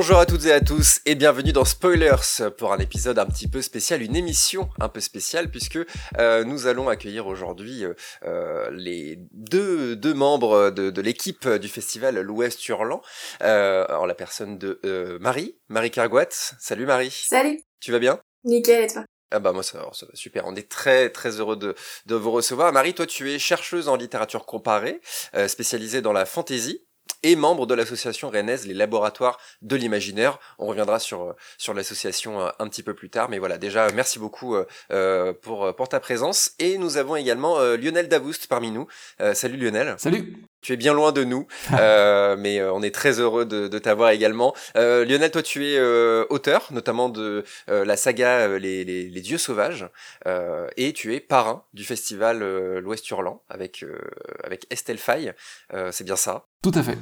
Bonjour à toutes et à tous et bienvenue dans Spoilers pour un épisode un petit peu spécial, une émission un peu spéciale puisque euh, nous allons accueillir aujourd'hui euh, euh, les deux, deux membres de, de l'équipe du festival L'Ouest Hurlant euh, en la personne de Marie, Marie Carguat. Salut Marie. Salut, Tu vas bien? Nickel et toi? Ah bah moi ça, va, ça va super, on est très très heureux de, de vous recevoir. Marie, toi tu es chercheuse en littérature comparée, euh, spécialisée dans la fantaisie et membre de l'association rennaise Les Laboratoires de l'Imaginaire. On reviendra sur euh, sur l'association euh, un petit peu plus tard, mais voilà déjà merci beaucoup euh, euh, pour pour ta présence et nous avons également euh, Lionel Davoust parmi nous. Euh, salut Lionel. Salut Tu es bien loin de nous, euh, mais euh, on est très heureux de, de t'avoir également. Euh, Lionel, toi tu es euh, auteur, notamment de euh, la saga euh, les, les, les Dieux Sauvages, euh, et tu es parrain du festival euh, L'Ouest Hurlant avec, euh, avec Estelle Faye. Euh, C'est bien ça? Tout à fait.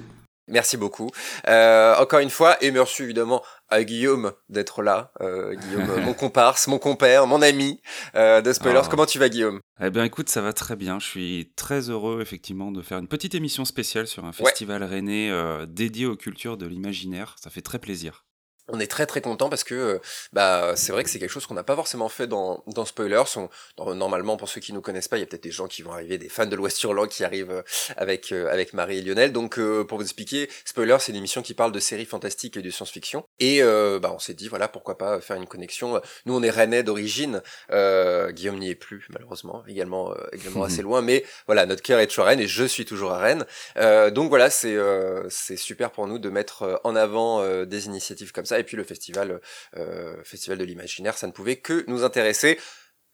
Merci beaucoup. Euh, encore une fois, et merci évidemment à Guillaume d'être là. Euh, Guillaume, mon comparse, mon compère, mon ami euh, de Spoilers. Ah. Comment tu vas Guillaume? Eh bien écoute, ça va très bien. Je suis très heureux effectivement de faire une petite émission spéciale sur un festival rennais euh, dédié aux cultures de l'imaginaire. Ça fait très plaisir. On est très très content parce que euh, bah c'est vrai que c'est quelque chose qu'on n'a pas forcément fait dans dans Spoilers. On- dans- normalement pour ceux qui nous connaissent pas, il y a peut-être des gens qui vont arriver, des fans de l'Ouest Hurlant qui arrivent euh, avec euh, avec Marie et Lionel. Donc euh, pour vous expliquer, Spoilers c'est une émission qui parle de séries fantastiques et de science-fiction. Et euh, bah on s'est dit voilà pourquoi pas faire une connexion. Nous on est Rennais d'origine. Euh, Guillaume n'y est plus malheureusement, également également assez loin. Mais voilà notre cœur est toujours à Rennes et je suis toujours à Rennes. Euh, donc voilà, c'est euh, c'est super pour nous de mettre en avant des initiatives comme ça. Et puis le festival, euh, festival de l'imaginaire, ça ne pouvait que nous intéresser.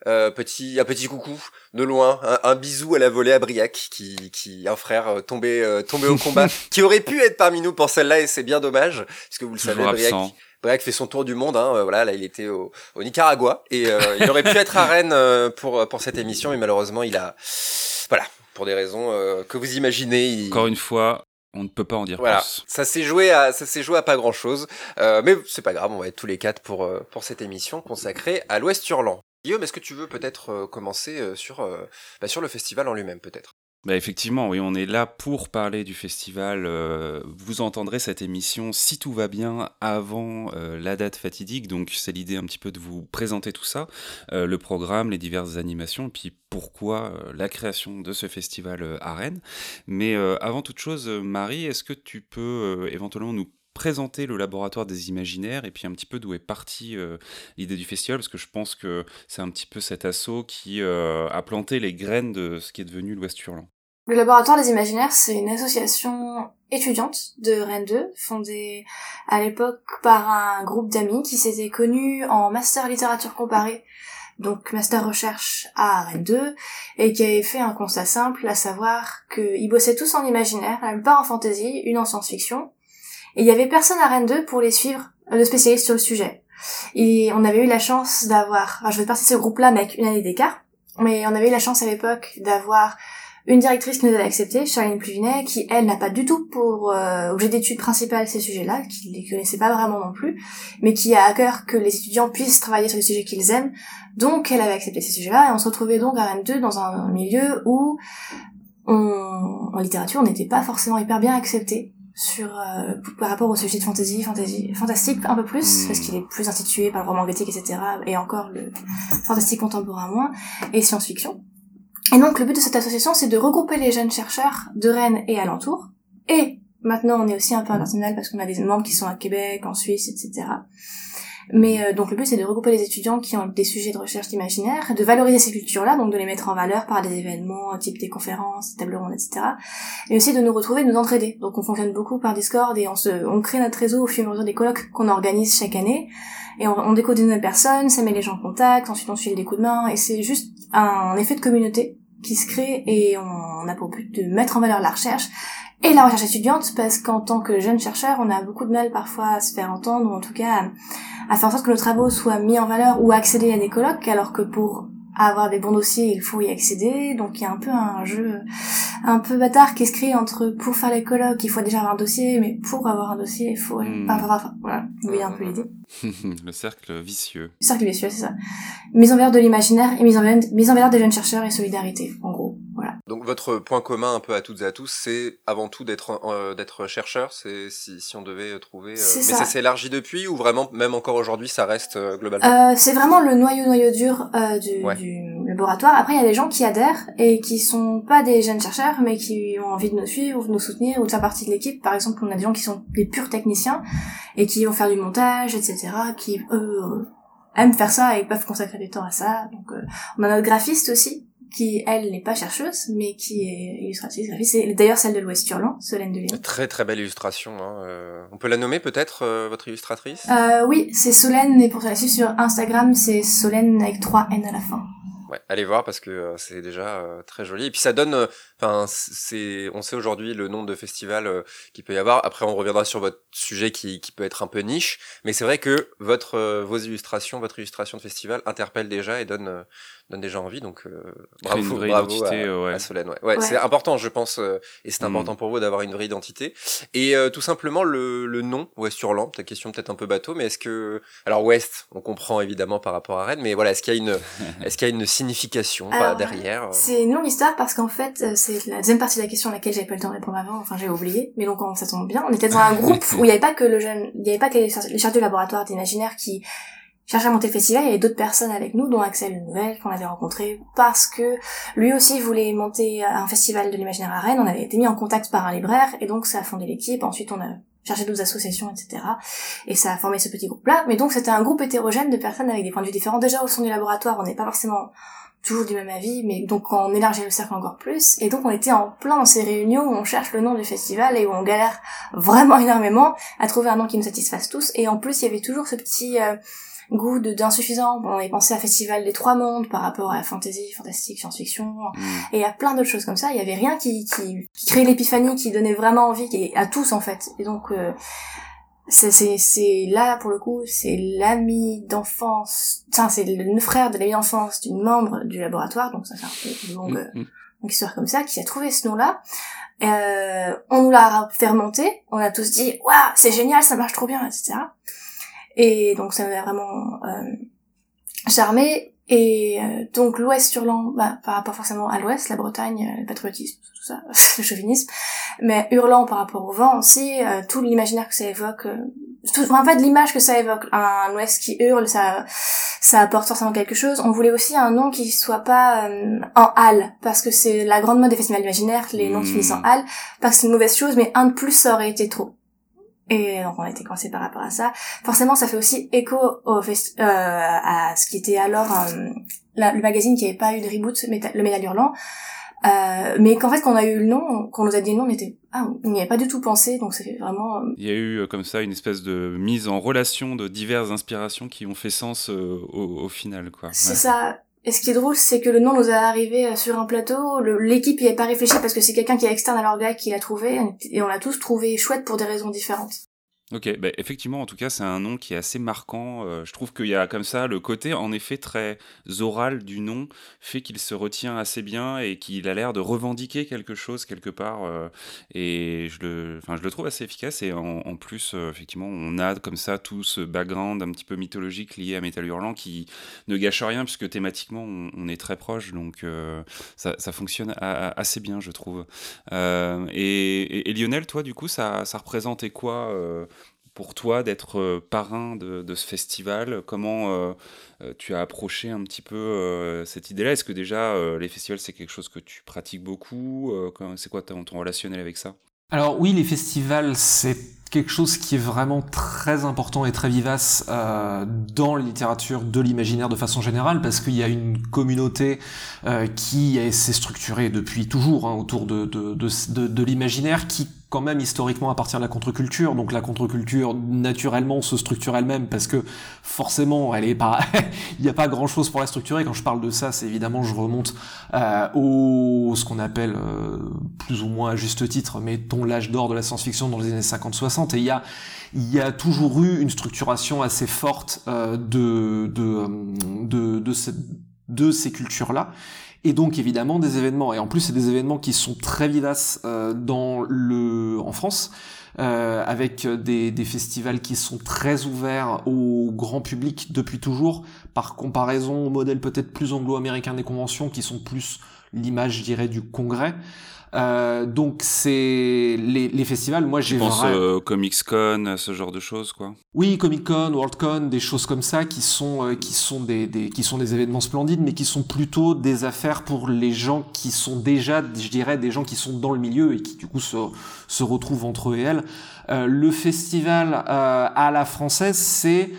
Euh, petit, un petit coucou de loin, un, un bisou à la volée à Briac, qui, qui un frère euh, tombé, euh, tombé au combat, qui aurait pu être parmi nous pour celle-là et c'est bien dommage, puisque vous le savez, Briac, fait son tour du monde, hein, voilà, là il était au, au Nicaragua et il aurait pu être à Rennes pour pour cette émission, mais malheureusement il a, voilà, pour des raisons que vous imaginez, il, Encore une fois, on ne peut pas en dire voilà, plus. ça s'est joué à ça s'est joué à pas grand chose, mais c'est pas grave, on va être tous les quatre pour euh, pour cette émission consacrée à l'Ouest Hurlant. Guillaume, est-ce que tu veux peut-être euh, commencer euh, sur euh, bah, sur le festival en lui-même peut-être? Bah effectivement, oui, on est là pour parler du festival. euh, vous entendrez cette émission, si tout va bien, avant euh, la date fatidique. Donc c'est l'idée un petit peu de vous présenter tout ça, euh, le programme, les diverses animations, puis pourquoi la création de ce festival à Rennes. Mais avant toute chose, Marie, est-ce que tu peux éventuellement nous présenter le laboratoire des imaginaires et puis un petit peu d'où est partie l'idée du festival? Parce que je pense que c'est un petit peu cet assaut qui a planté les graines de ce qui est devenu l'Ouest Hurlant. Le Laboratoire des Imaginaires, c'est une association étudiante de Rennes 2, fondée à l'époque par un groupe d'amis qui s'étaient connus en master littérature comparée, donc master recherche à Rennes 2, et qui avaient fait un constat simple, à savoir qu'ils bossaient tous en imaginaire, la plupart en fantasy, une en science-fiction, et il y avait personne à Rennes 2 pour les suivre, euh, de spécialistes sur le sujet. Et on avait eu la chance d'avoir, je fais partie de ce groupe-là, mais avec une année d'écart, mais on avait eu la chance à l'époque d'avoir une directrice qui nous avait accepté, Charline Pluvinet, qui elle n'a pas du tout pour euh, objet d'étude principal ces sujets-là, qui les connaissait pas vraiment non plus, mais qui a à cœur que les étudiants puissent travailler sur les sujets qu'ils aiment. Donc elle avait accepté ces sujets-là et on se retrouvait donc à Rennes 2 dans un milieu où en littérature on n'était pas forcément hyper bien accepté sur euh, par rapport au sujet de fantasy, fantasy fantastique un peu plus parce qu'il est plus institué par le roman gothique etc et encore le fantastique contemporain moins et science-fiction et donc le but de cette association, c'est de regrouper les jeunes chercheurs de Rennes et alentours. Et maintenant, on est aussi un peu international parce qu'on a des membres qui sont à Québec, en Suisse, etc. Mais euh, donc le but, c'est de regrouper les étudiants qui ont des sujets de recherche imaginaire, de valoriser ces cultures-là, donc de les mettre en valeur par des événements type des conférences, des tables rondes, etc. Et aussi de nous retrouver, de nous entraider. Donc on fonctionne beaucoup par Discord et on se, on crée notre réseau au fur et à mesure des colloques qu'on organise chaque année. Et on, on découvre de nouvelles personnes, ça met les gens en contact, ensuite on suit des coups de main, et c'est juste un effet de communauté qui se crée et on a pour but de mettre en valeur la recherche et la recherche étudiante parce qu'en tant que jeune chercheur, on a beaucoup de mal parfois à se faire entendre ou en tout cas à, faire en sorte que nos travaux soient mis en valeur ou accéder à des colloques alors que pour avoir des bons dossiers, il faut y accéder. Donc il y a un peu un jeu un peu bâtard qui se crée entre pour faire les colloques, il faut déjà avoir un dossier, mais pour avoir un dossier, il faut Hmm. pas avoir enfin, voilà, vous voyez un peu l'idée. le cercle vicieux. Cercle vicieux, c'est ça. Mise en valeur de l'imaginaire et mise en valeur, mise en valeur des jeunes chercheurs et solidarité, en gros. Voilà. donc votre point commun un peu à toutes et à tous, c'est avant tout d'être euh, d'être chercheur. C'est si, si on devait trouver. Euh, mais ça s'est élargi depuis ou vraiment même encore aujourd'hui ça reste euh, globalement? c'est vraiment le noyau noyau dur du, du, laboratoire. Après il y a des gens qui adhèrent et qui sont pas des jeunes chercheurs mais qui ont envie de nous suivre ou de nous soutenir ou de faire partie de l'équipe. Par exemple on a des gens qui sont des purs techniciens et qui vont faire du montage etc. Qui eux aiment faire ça et peuvent consacrer du temps à ça. Donc on a notre graphiste aussi qui elle n'est pas chercheuse mais qui est illustratrice c'est d'ailleurs celle de l'Ouest Hurlant Solène de Léon très très belle illustration hein. Euh, on peut la nommer peut-être euh, votre illustratrice? Euh, oui c'est Solène et pour la suivre sur Instagram c'est Solène avec trois N à la fin. Ouais allez voir parce que c'est déjà très joli. Et puis ça donne enfin c'est on sait aujourd'hui le nombre de festivals qui peut y avoir après on reviendra sur votre sujet qui, qui peut être un peu niche mais c'est vrai que votre vos illustrations votre illustration de festival interpelle déjà et donne donne déjà envie. Donc euh, bravo, bravo à, Solène. Ouais. ouais, c'est important, je pense, euh, et c'est mm. important pour vous d'avoir une vraie identité. Et euh, tout simplement le, le nom Ouest Hurlant. Ta question peut-être un peu bateau, mais est-ce que alors Ouest, on comprend évidemment par rapport à Rennes, mais voilà, est-ce qu'il y a une est-ce qu'il y a une signification derrière C'est une longue histoire parce qu'en fait, c'est la deuxième partie de la question à laquelle j'avais pas le temps de répondre avant. Enfin, j'ai oublié, mais donc ça tombe bien. On était dans un groupe où il n'y avait pas que le jeune, il n'y avait pas que les chargés du laboratoire d'imaginaire qui cherchait à monter le festival, il y avait d'autres personnes avec nous, dont Axel Nouvelle, qu'on avait rencontré, parce que lui aussi voulait monter un festival de l'imaginaire à Rennes, on avait été mis en contact par un libraire, et donc ça a fondé l'équipe, ensuite on a cherché d'autres associations, etc. Et ça a formé ce petit groupe-là, mais donc c'était un groupe hétérogène de personnes avec des points de vue différents. Déjà au sein du laboratoire, on n'est pas forcément toujours du même avis, mais donc on élargit le cercle encore plus, et donc on était en plein dans ces réunions où on cherche le nom du festival et où on galère vraiment énormément à trouver un nom qui nous satisfasse tous, et en plus il y avait toujours ce petit... Euh, goût d'insuffisant. on avait pensé à Festival des Trois Mondes par rapport à fantasy, fantastique, science-fiction, mm. et à plein d'autres choses comme ça. Il y avait rien qui, qui, qui créait l'épiphanie, qui donnait vraiment envie, et à tous en fait. Et donc, euh, c'est là pour le coup, c'est l'ami d'enfance, enfin c'est le frère de l'ami d'enfance d'une membre du laboratoire, donc ça fait un peu une longue, mm, mm. histoire comme ça, qui a trouvé ce nom-là. Euh, on nous l'a remonter, on a tous dit waouh c'est génial, ça marche trop bien, etc. Et donc ça m'a vraiment euh, charmé. Et euh, donc l'Ouest hurlant, bah, par rapport forcément à l'Ouest, la Bretagne, euh, le patriotisme, tout ça, le chauvinisme, mais hurlant par rapport au vent aussi, euh, tout l'imaginaire que ça évoque, tout, en fait l'image que ça évoque, un, Ouest qui hurle, ça, ça apporte forcément quelque chose. On voulait aussi un nom qui soit pas en halle, parce que c'est la grande mode des festivals imaginaires, les noms qui finissent en halle, parce que c'est une mauvaise chose, mais un de plus ça aurait été trop. Et donc on a été coincé par rapport à ça. Forcément, ça fait aussi écho au fest euh, à ce qui était alors euh, le magazine qui avait pas eu de reboot, le Métal Hurlant. Euh, mais qu'en fait, quand on a eu le nom, quand on nous a dit le nom, on était ah, on n'y avait pas du tout pensé, donc c'est vraiment. Euh, Il y a eu euh, comme ça une espèce de mise en relation de diverses inspirations qui ont fait sens au, au, final, quoi. C'est ça. Et ce qui est drôle, c'est que le nom nous est arrivé euh, sur un plateau, l'équipe y avait pas réfléchi parce que c'est quelqu'un qui est externe à l'orga qui l'a trouvé, et on l'a tous trouvé chouette pour des raisons différentes. Ok, bah effectivement, en tout cas, c'est un nom qui est assez marquant. Euh, je trouve qu'il y a comme ça le côté, en effet, très oral du nom fait qu'il se retient assez bien et qu'il a l'air de revendiquer quelque chose quelque part. Euh, et je le, je le trouve assez efficace. Et en, plus, euh, effectivement, on a comme ça tout ce background un petit peu mythologique lié à Metal Hurlant qui ne gâche rien puisque thématiquement, on, est très proche. Donc, ça, fonctionne assez bien, je trouve. Et, et, Lionel, toi, du coup, ça, ça représentait quoi pour toi d'être euh, parrain de, ce festival? Comment euh, euh, tu as approché un petit peu cette idée-là? Est-ce que déjà les festivals c'est quelque chose que tu pratiques beaucoup? C'est quoi ton, relationnel avec ça? Alors oui, les festivals c'est quelque chose qui est vraiment très important et très vivace dans la littérature de l'imaginaire de façon générale, parce qu'il y a une communauté qui s'est structurée depuis toujours hein, autour de l'imaginaire, qui quand même historiquement appartient à la contre-culture, donc la contre-culture naturellement se structure elle-même parce que forcément elle est pas, il n'y a pas grand-chose pour la structurer. Quand je parle de ça, c'est évidemment je remonte euh, au ce qu'on appelle euh, plus ou moins à juste titre, ton l'âge d'or de la science-fiction dans les années 50-60, et il y a il y a toujours eu une structuration assez forte euh, de de de, de, de ces cultures-là et donc évidemment des événements. Et en plus, c'est des événements qui sont très vivaces euh, dans le, en France, euh, avec des, des, festivals qui sont très ouverts au grand public depuis toujours, par comparaison au modèle peut-être plus anglo-américain des conventions, qui sont plus l'image, je dirais, du congrès. Euh, donc c'est les, les, festivals. Moi, j'ai pense euh, Comics Con, ce genre de choses, quoi. Oui, Comic Con, World Con, des choses comme ça qui sont euh, qui sont des, des, qui sont des événements splendides, mais qui sont plutôt des affaires pour les gens qui sont déjà, je dirais, des gens qui sont dans le milieu et qui du coup se se retrouvent entre eux et elles. Euh, le festival à la française, c'est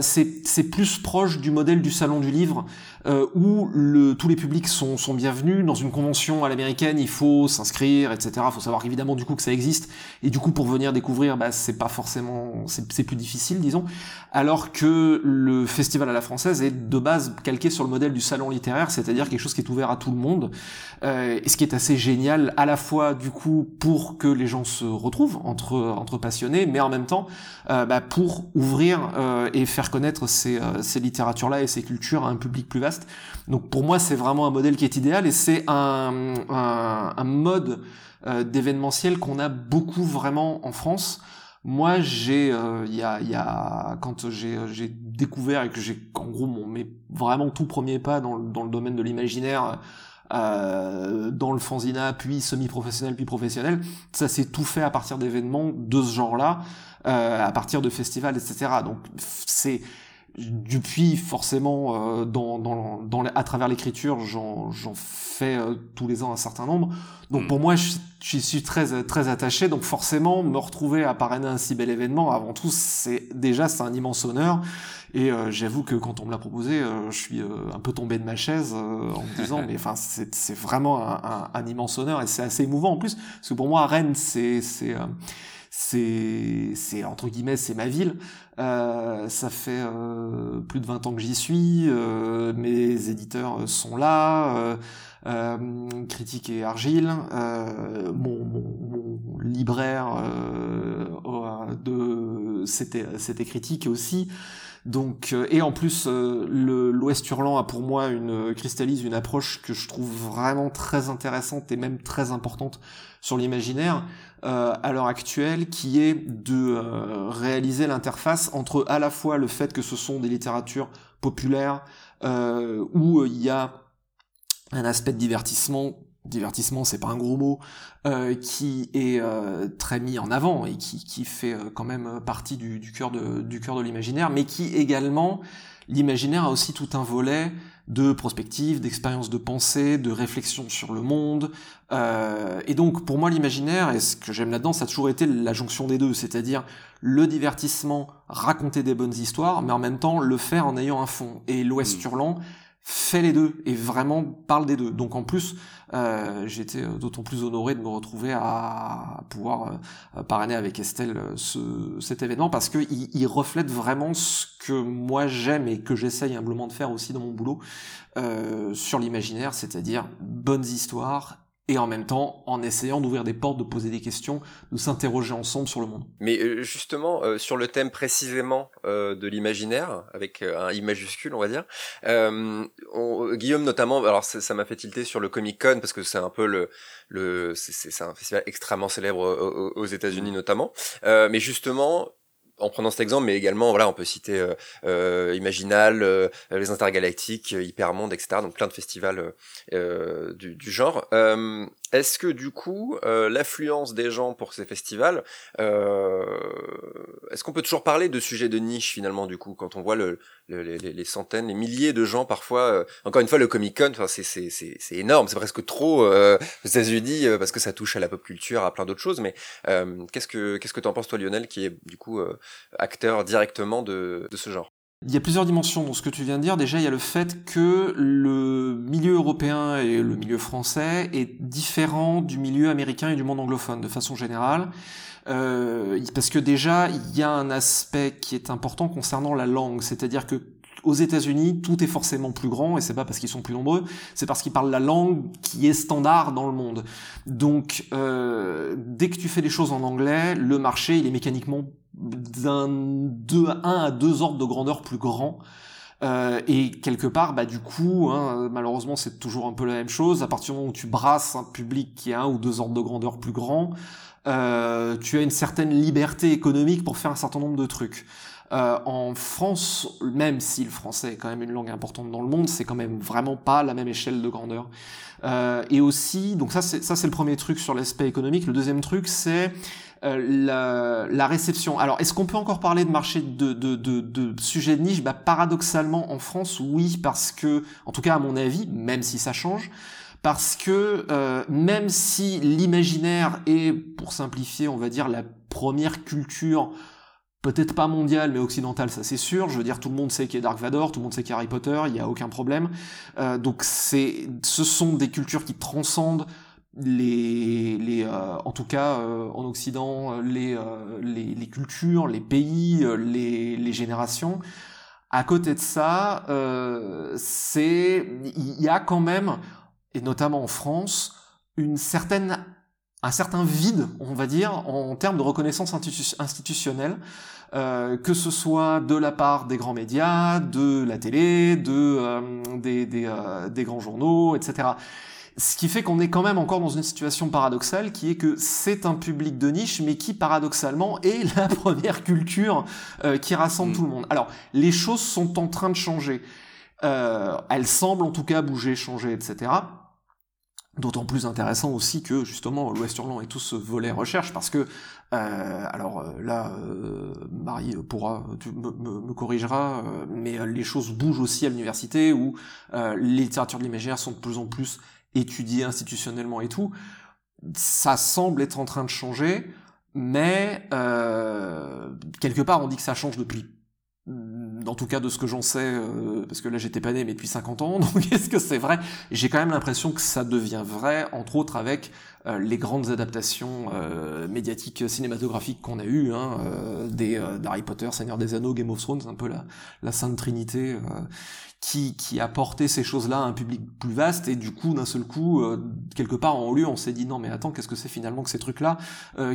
c'est plus proche du modèle du salon du livre euh, où le, tous les publics sont, sont bienvenus. Dans une convention à l'américaine, il faut s'inscrire, etc. Il faut savoir évidemment du coup que ça existe. Et du coup, pour venir découvrir, bah, c'est pas forcément, c'est plus difficile, disons. Alors que le festival à la française est de base calqué sur le modèle du salon littéraire, c'est-à-dire quelque chose qui est ouvert à tout le monde. Euh, et ce qui est assez génial, à la fois du coup pour que les gens se retrouvent entre entre passionnés, mais en même temps euh, bah, pour ouvrir euh, et faire connaître ces, euh, ces littératures-là et ces cultures à un public plus vaste. Donc pour moi, c'est vraiment un modèle qui est idéal et c'est un, mode euh, d'événementiel qu'on a beaucoup vraiment en France. Moi, j'ai, euh, il y, a, quand j'ai, j'ai découvert et que j'ai, en gros, mon, mes vraiment tout premier pas dans, le domaine de l'imaginaire, euh, dans le fanzina, puis semi-professionnel, puis professionnel, ça s'est tout fait à partir d'événements de ce genre-là, euh, à partir de festivals, etc. Donc c'est depuis forcément euh, dans, dans, dans, à travers l'écriture j'en fais euh, tous les ans un certain nombre. Donc mm. pour moi je suis très très attaché. Donc forcément me retrouver à parrainer un si bel événement avant tout c'est déjà c'est un immense honneur. Et euh, j'avoue que quand on me l'a proposé je suis un peu tombé de ma chaise en me disant mais enfin c'est vraiment un, un, un, immense honneur. Et c'est assez émouvant en plus. Parce que pour moi Rennes c'est c'est c'est entre guillemets c'est ma ville. Euh, ça fait euh, plus de 20 ans que j'y suis euh, mes éditeurs sont là critique et argile mon, mon, mon, libraire de c'était c'était critique aussi. Donc et en plus l'Ouest hurlant a pour moi une cristallise une approche que je trouve vraiment très intéressante et même très importante sur l'imaginaire euh, à l'heure actuelle, qui est de euh, réaliser l'interface entre à la fois le fait que ce sont des littératures populaires euh, où il y a un aspect de divertissement. Divertissement c'est pas un gros mot euh, qui est euh, très mis en avant et qui, qui fait euh, quand même partie du, du cœur du cœur de l'imaginaire mais qui également l'imaginaire a aussi tout un volet de prospective, d'expérience de pensée, de réflexion sur le monde. Euh, et donc pour moi l'imaginaire, et ce que j'aime là-dedans, ça a toujours été la jonction des deux, c'est-à-dire le divertissement, raconter des bonnes histoires, mais en même temps le faire en ayant un fond. Et l'Ouest mmh. Fait les deux et vraiment parle des deux. Donc en plus, euh, j'étais euh, d'autant plus honoré de me retrouver à pouvoir euh, parrainer avec Estelle euh, ce, cet événement parce que il, reflète vraiment ce que moi j'aime et que j'essaye humblement de faire aussi dans mon boulot euh, sur l'imaginaire, c'est-à-dire bonnes histoires et en même temps en essayant d'ouvrir des portes, de poser des questions, de s'interroger ensemble sur le monde. Mais euh, justement, euh, sur le thème précisément euh, de l'imaginaire, avec un I majuscule, on va dire, on, Guillaume notamment, alors ça m'a fait tilter sur le Comic Con parce que c'est un peu le, le c'est un festival extrêmement célèbre aux, aux États-Unis notamment, mais justement en prenant cet exemple, mais également, voilà, on peut citer euh, euh Imaginal, euh, les Intergalactiques, Hypermonde, etc. Donc plein de festivals du, genre. Est-ce que du coup, euh, l'affluence des gens pour ces festivals, euh, est-ce qu'on peut toujours parler de sujets de niche finalement du coup, quand on voit le, le, les, centaines, les milliers de gens parfois, euh, encore une fois le Comic Con, c'est, c'est, énorme, c'est presque trop aux États-Unis parce que ça touche à la pop culture, à plein d'autres choses. Mais qu'est-ce que qu'est-ce que t'en penses toi Lionel, qui est du coup acteur directement de, de ce genre? Il y a plusieurs dimensions dans ce que tu viens de dire. Déjà, il y a le fait que le milieu européen et le milieu français est différent du milieu américain et du monde anglophone de façon générale. Euh, parce que déjà, il y a un aspect qui est important concernant la langue, c'est-à-dire que aux États-Unis, tout est forcément plus grand, et c'est pas parce qu'ils sont plus nombreux, c'est parce qu'ils parlent la langue qui est standard dans le monde. Donc, euh, dès que tu fais des choses en anglais, le marché, il est mécaniquement d'un deux, un à deux ordres de grandeur plus grand. Euh, et quelque part, bah du coup, hein, malheureusement, c'est toujours un peu la même chose. À partir du moment où tu brasses un public qui est un ou deux ordres de grandeur plus grand, euh, tu as une certaine liberté économique pour faire un certain nombre de trucs. Euh, en France, même si le français est quand même une langue importante dans le monde, c'est quand même vraiment pas la même échelle de grandeur. Euh, et aussi, donc ça c'est ça c'est le premier truc sur l'aspect économique. Le deuxième truc c'est euh, la, la, réception. Alors, est-ce qu'on peut encore parler de marché de, de, de, de sujet de niche? Bah, Paradoxalement, en France, oui, parce que, en tout cas à mon avis, même si ça change, parce que euh, même si l'imaginaire est, pour simplifier, on va dire, la première culture peut-être pas mondiale, mais occidentale, ça c'est sûr. Je veux dire, tout le monde sait qu'il y a Dark Vador, tout le monde sait qu'il y a Harry Potter, il n'y a aucun problème. Euh, donc c'est, ce sont des cultures qui transcendent les, les euh, en tout cas euh, en Occident, les, euh, les, les, cultures, les pays, les, les générations. À côté de ça, c'est il y a quand même, et notamment en France, une certaine un certain vide, on va dire, en termes de reconnaissance institutionnelle, euh, que ce soit de la part des grands médias, de la télé, de euh, des, des, euh, des, grands journaux, etc. Ce qui fait qu'on est quand même encore dans une situation paradoxale qui est que c'est un public de niche, mais qui paradoxalement est la première culture qui rassemble mm. tout le monde. Alors, les choses sont en train de changer. elles semblent en tout cas bouger, changer, etc. D'autant plus intéressant aussi que justement l'Ouest Hurlant et tout ce volet recherche parce que euh, alors euh, là euh, Marie pourra me, me, corrigera euh, mais les choses bougent aussi à l'université où les littératures de l'imaginaire sont de plus en plus étudiées institutionnellement et tout. Ça semble être en train de changer mais quelque part on dit que ça change depuis en tout cas de ce que j'en sais, euh, parce que là j'étais pas né mais depuis 50 ans, donc est-ce que c'est vrai? J'ai quand même l'impression que ça devient vrai, entre autres avec euh, les grandes adaptations euh, médiatiques cinématographiques qu'on a eues, hein, des d'Harry Potter, Seigneur des Anneaux, Game of Thrones, un peu la Sainte Trinité qui, qui a porté ces choses-là à un public plus vaste et du coup d'un seul coup quelque part en lieu on s'est dit non mais attends qu'est-ce que c'est finalement que ces trucs-là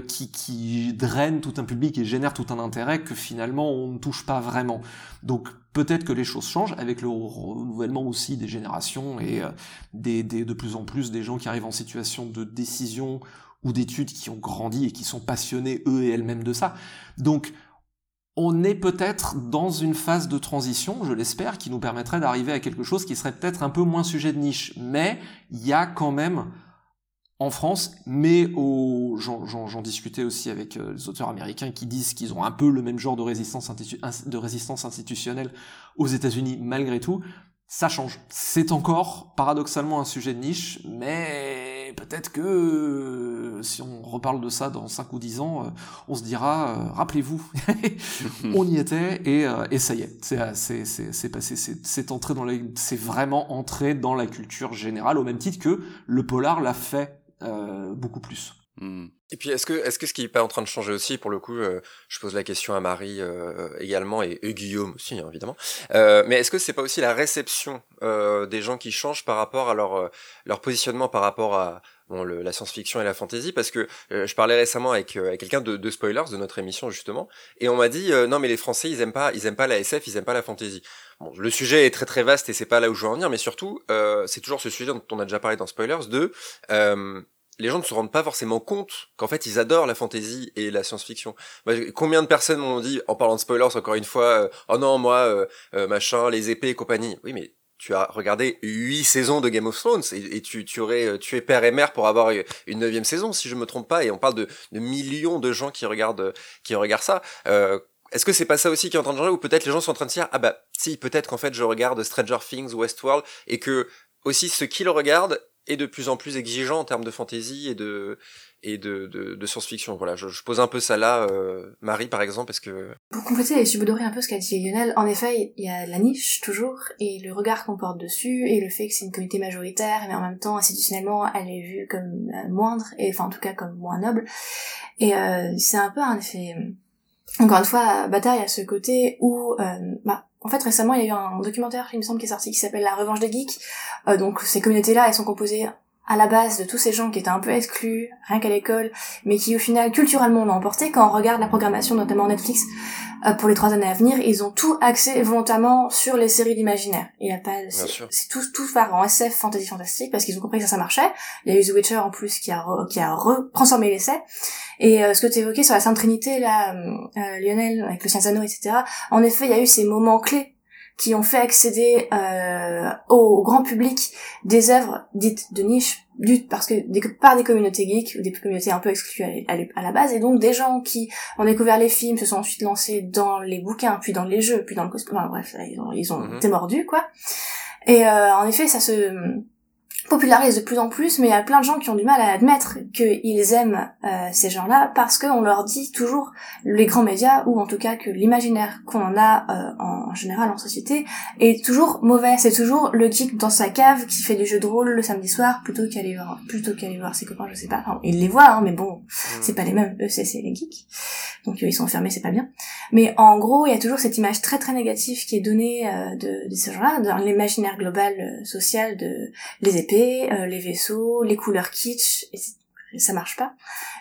qui, qui drainent tout un public et génèrent tout un intérêt que finalement on ne touche pas vraiment. Donc peut-être que les choses changent avec le renouvellement aussi des générations et euh, des, de plus en plus des gens qui arrivent en situation de décision ou d'études qui ont grandi et qui sont passionnés eux et elles-mêmes de ça. Donc on est peut-être dans une phase de transition, je l'espère, qui nous permettrait d'arriver à quelque chose qui serait peut-être un peu moins sujet de niche, mais il y a quand même en France, mais j'en discutais aussi avec euh, les auteurs américains qui disent qu'ils ont un peu le même genre de résistance, de résistance institutionnelle aux États-Unis malgré tout. Ça change. C'est encore paradoxalement un sujet de niche, mais peut-être que euh, si on reparle de ça dans 5 ou 10 ans, euh, on se dira, rappelez-vous, on y était et, et ça y est, c'est passé, c'est entré dans c'est vraiment entré dans la culture générale au même titre que le polar l'a fait euh, beaucoup plus. Hmm. Et puis est-ce que est-ce que ce qui est pas en train de changer aussi pour le coup, euh, je pose la question à Marie euh, également et, Guillaume aussi hein, évidemment. mais est-ce que c'est pas aussi la réception des gens qui changent par rapport à leur leur positionnement par rapport à bon, le, la science-fiction et la fantasy? Parce que je parlais récemment avec, avec quelqu'un de, de, spoilers de notre émission justement et on m'a dit non mais les Français ils aiment pas ils aiment pas la SF ils aiment pas la fantasy. Bon, le sujet est très très vaste et c'est pas là où je veux en venir mais surtout c'est toujours ce sujet dont on a déjà parlé dans spoilers de les gens ne se rendent pas forcément compte qu'en fait ils adorent la fantasy et la science-fiction. Combien de personnes m'ont dit, en parlant de spoilers encore une fois, euh, oh non moi euh, euh, machin, les épées et compagnie. Oui mais tu as regardé huit saisons de Game of Thrones et, tu, tu aurais tué père et mère pour avoir une neuvième saison si je me trompe pas et on parle de, millions de gens qui regardent qui regardent ça. est-ce que c'est pas ça aussi qui est en train de changer ou peut-être les gens sont en train de dire ah bah si peut-être qu'en fait je regarde Stranger Things, Westworld et que aussi ceux qui le regardent est de plus en plus exigeant en termes de fantasy et de et de, de, de science-fiction. Voilà, je, je, pose un peu ça là, euh, Marie par exemple, parce que... Pour compléter et subodorer un peu ce qu'a dit Lionel, en effet, il y a la niche toujours, et le regard qu'on porte dessus, et le fait que c'est une communauté majoritaire, mais en même temps, institutionnellement, elle est vue comme euh, moindre, et enfin en tout cas comme moins noble. Et euh, c'est un peu un effet... Encore une fois, Bataille a ce côté où... Euh, bah, en fait, récemment, il y a eu un documentaire, il me semble, qui est sorti, qui s'appelle La Revanche des Geeks. Euh, donc, ces communautés-là, elles sont composées à la base de tous ces gens qui étaient un peu exclus, rien qu'à l'école, mais qui au final culturellement l'ont emporté. Quand on regarde la programmation, notamment Netflix, euh, pour les trois années à venir, ils ont tout axé volontairement sur les séries d'imaginaire. Il y a pas, c'est tout, tout part en SF, fantasy, fantastique, parce qu'ils ont compris que ça, ça marchait. Il y a eu The Witcher en plus qui a, qui a transformé l'essai. Et euh, ce que tu évoquais sur la Sainte Trinité, là, euh, Lionel, avec le Sciences etc. En effet, il y a eu ces moments clés qui ont fait accéder euh, au grand public des œuvres dites de niche, dites parce que des, par des communautés geeks ou des communautés un peu exclues à, la base, et donc des gens qui ont découvert les films se sont ensuite lancés dans les bouquins, puis dans les jeux, puis dans le cosplay, enfin bref, ils ont, ils ont été mordus quoi. Et euh, en effet, ça se popularise de plus en plus, mais il y a plein de gens qui ont du mal à admettre qu'ils aiment euh, ces gens-là parce qu'on leur dit toujours les grands médias ou en tout cas que l'imaginaire qu'on en a euh, en, général en société est toujours mauvais. C'est toujours le geek dans sa cave qui fait du jeu de rôle le samedi soir plutôt qu'aller voir plutôt qu'aller voir ses copains, je sais pas. Enfin, il les voit, hein, mais bon, mm. c'est pas les mêmes. Eux, c'est les geeks, donc euh, ils sont enfermés, c'est pas bien. Mais en gros, il y a toujours cette image très très négative qui est donnée de, de ces gens-là dans l'imaginaire global social de les épées euh, les vaisseaux, les couleurs kitsch, et ça marche pas.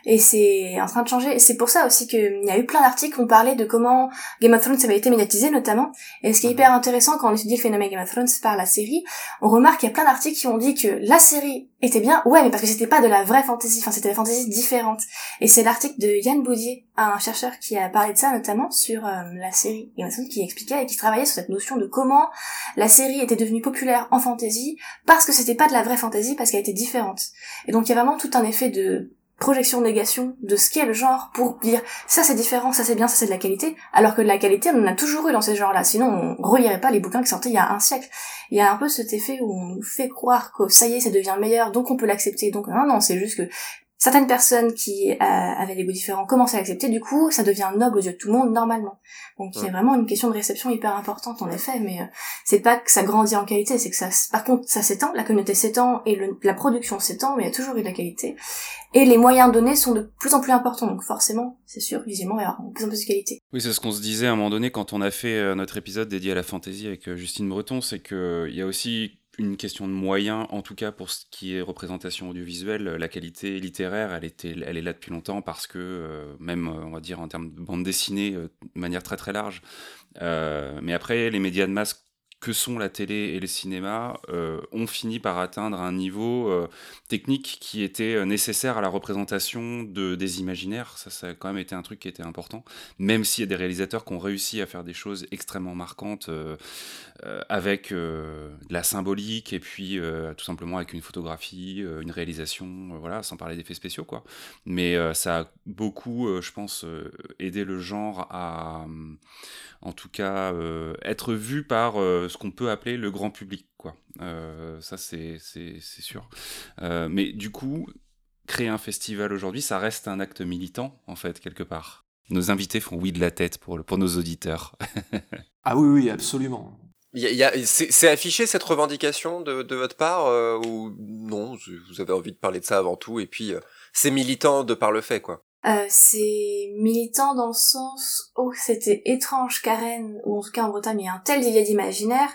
Et c'est en train de changer. Et c'est pour ça aussi qu'il y a eu plein d'articles qui ont parlé de comment Game of Thrones avait été médiatisé notamment. Et ce qui est hyper intéressant quand on étudie le phénomène Game of Thrones par la série, on remarque qu'il y a plein d'articles qui ont dit que la série était bien, ouais, mais parce que c'était pas de la vraie fantasy, enfin c'était la fantasy différente. Et c'est l'article de Yann Baudier, un chercheur qui a parlé de ça notamment sur euh, la série Game of Thrones, qui expliquait et qui travaillait sur cette notion de comment la série était devenue populaire en fantasy parce que c'était pas de la vraie fantasy, parce qu'elle était différente. Et donc il y a vraiment tout un effet de projection négation de ce qu'est le genre pour dire ça c'est différent, ça c'est bien, ça c'est de la qualité, alors que de la qualité on en a toujours eu dans ces genres-là, sinon on relirait pas les bouquins qui sortaient il y a un siècle. Il y a un peu cet effet où on nous fait croire que ça y est, ça devient meilleur, donc on peut l'accepter, donc non, non, c'est juste que certaines personnes qui euh, avaient des goûts différents commencent à l'accepter, du coup, ça devient noble aux yeux de tout le monde normalement. Donc il y a vraiment une question de réception hyper importante en effet, mais euh, c'est pas que ça grandit en qualité, c'est que ça, par contre, ça s'étend, la communauté s'étend et la production s'étend, mais il y a toujours eu de la qualité. Et les moyens donnés sont de plus en plus importants, donc forcément, c'est sûr, visiblement, il y aura de plus en plus de qualité. Oui, c'est ce qu'on se disait à un moment donné quand on a fait euh, notre épisode dédié à la fantaisie avec Justine Breton, c'est que il y a aussi une question de moyens, en tout cas pour ce qui est représentation audiovisuelle, la qualité littéraire, elle, était, elle est là depuis longtemps parce que, euh, même, on va dire, en termes de bande dessinée, euh, de manière très très large. Euh, mais après, les médias de masse que sont la télé et le cinéma euh, ont fini par atteindre un niveau euh, technique qui était euh, nécessaire à la représentation de, des imaginaires. Ça, ça a quand même été un truc qui était important, même s'il y a des réalisateurs qui ont réussi à faire des choses extrêmement marquantes avec de la symbolique et puis tout simplement avec une photographie, une réalisation, voilà, sans parler d'effets spéciaux, quoi. Mais ça a beaucoup, je pense, aidé le genre à en tout cas être vu par ce qu'on peut appeler le grand public. Quoi. Euh, ça, c'est sûr. mais du coup, créer un festival aujourd'hui, ça reste un acte militant, en fait, quelque part. Nos invités font oui de la tête pour, pour nos auditeurs. ah oui, oui, absolument. C'est affiché cette revendication de, de votre part ou non? Vous avez envie de parler de ça avant tout et puis c'est militant de par le fait quoi. Euh, c'est militant dans le sens où c'était étrange Rennes, ou en tout cas en Bretagne, il y a un tel délire d'imaginaire,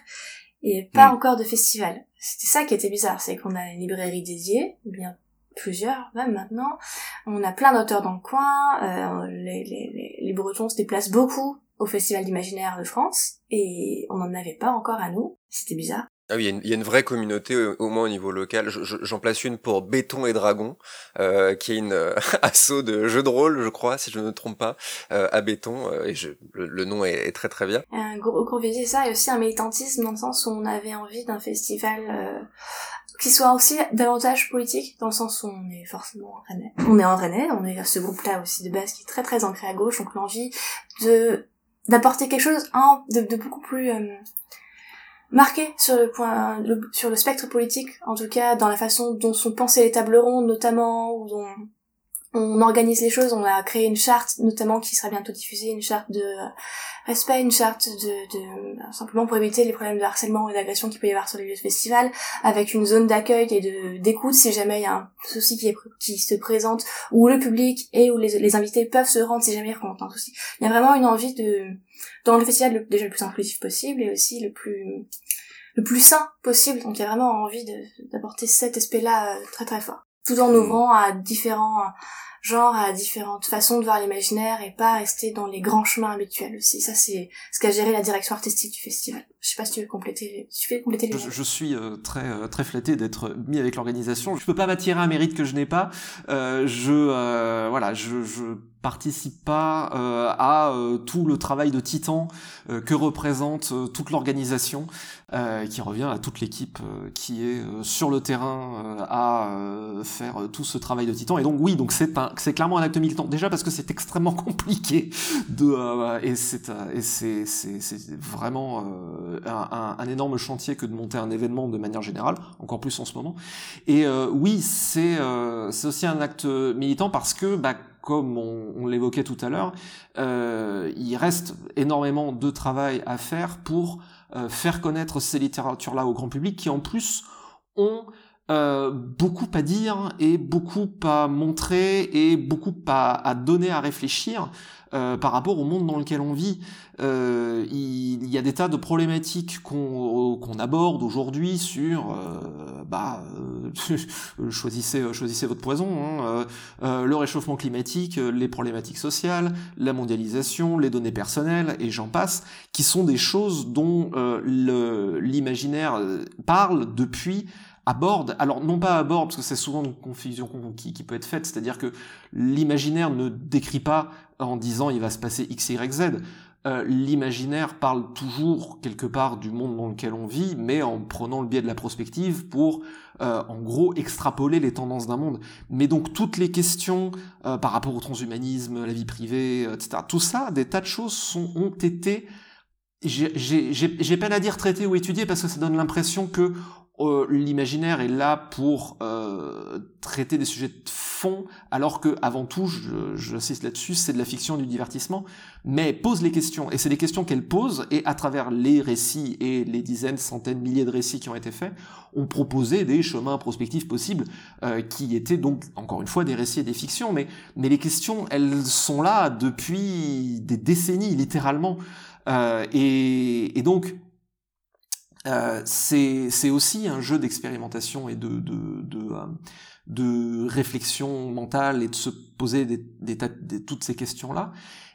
et pas mm. encore de festival. C'était ça qui était bizarre, c'est qu'on a une librairie dédiée, bien plusieurs même maintenant, on a plein d'auteurs dans le coin, euh, les, les, les Bretons se déplacent beaucoup au Festival d'imaginaire de France, et on n'en avait pas encore à nous, c'était bizarre. Ah oui, il y, a une vraie communauté au moins au niveau local. J'en place une pour Béton et Dragon, euh, qui est une euh, asso de jeux de rôle, je crois, si je ne me trompe pas, euh, à Béton. Euh, et je, le, nom est, très très bien. Un gros, gros c'est ça, et aussi un militantisme dans le sens où on avait envie d'un festival euh, qui soit aussi davantage politique, dans le sens où on est forcément en Rennais. On est en Rennais, on est ce groupe-là aussi de base qui est très très ancré à gauche, donc l'envie de d'apporter quelque chose hein, de, de beaucoup plus marqué sur le point, sur le spectre politique, en tout cas dans la façon dont sont pensées les tables rondes, notamment, ou dont on organise les choses. On a créé une charte, notamment qui sera bientôt diffusée, une charte de respect, une charte de, de simplement pour éviter les problèmes de harcèlement et d'agression qu'il peut y avoir sur les lieux de festival, avec une zone d'accueil et de d'écoute si jamais il y a un souci qui, est, se présente, où le public et où les, les invités peuvent se rendre si jamais ils rencontrent un souci. Il y a vraiment une envie de dans le festival le, déjà le plus inclusif possible et aussi le plus le plus sain possible. Donc il y a vraiment envie d'apporter cet aspect-là très très fort, tout en ouvrant à différents genre à différentes façons de voir l'imaginaire et pas rester dans les grands chemins habituels aussi. Ça, c'est ce qu'a géré la direction artistique du festival. Je sais pas si tu veux compléter, si tu veux compléter les je, je, suis euh, très euh, très flatté d'être mis avec l'organisation. Je peux pas m'attirer un mérite que je n'ai pas. Euh, je euh, voilà, je, je participe pas à tout le travail de titan que représente toute l'organisation, qui revient à toute l'équipe qui est sur le terrain à faire tout ce travail de titan. Et donc oui, donc c'est c'est clairement un acte militant. Déjà parce que c'est extrêmement compliqué de et c'est c'est c'est vraiment un, un, énorme chantier que de monter un événement de manière générale, encore plus en ce moment. Et euh, oui, c'est euh, c'est aussi un acte militant parce que, bah, comme on, l'évoquait tout à l'heure, euh, il reste énormément de travail à faire pour euh, faire connaître ces littératures-là au grand public, qui en plus ont euh, beaucoup à dire et beaucoup à montrer et beaucoup à, donner à réfléchir par rapport au monde dans lequel on vit. Euh, il, y a des tas de problématiques qu'on qu'on aborde aujourd'hui sur, euh, bah, euh, choisissez, choisissez votre poison, hein, euh, le réchauffement climatique, les problématiques sociales, la mondialisation, les données personnelles, et j'en passe, qui sont des choses dont l'imaginaire parle depuis aborde, alors non pas aborde, parce que c'est souvent une confusion qui peut être faite, c'est-à-dire que l'imaginaire ne décrit pas en disant il va se passer X, Y, Z. Euh, l'imaginaire parle toujours quelque part du monde dans lequel on vit, mais en prenant le biais de la prospective pour, euh, en gros, extrapoler les tendances d'un monde. Mais donc toutes les questions euh, par rapport au transhumanisme, la vie privée, etc., tout ça, des tas de choses sont, ont été j'ai peine à dire traitées ou étudiées parce que ça donne l'impression que euh, l'imaginaire est là pour euh, traiter des sujets de fond, alors que avant tout, j'insiste là-dessus, c'est de la fiction du divertissement, mais pose les questions, et c'est les questions qu'elle pose, et à travers les récits et les dizaines, centaines, milliers de récits qui ont été faits, on proposait des chemins prospectifs possibles, euh, qui étaient donc, encore une fois, des récits et des fictions, mais, mais les questions, elles sont là depuis des décennies, littéralement, et, et donc, euh, c'est aussi un jeu d'expérimentation et de, de, de, euh, de, réflexion mentale et de se poser des, des, toutes ces questions-là.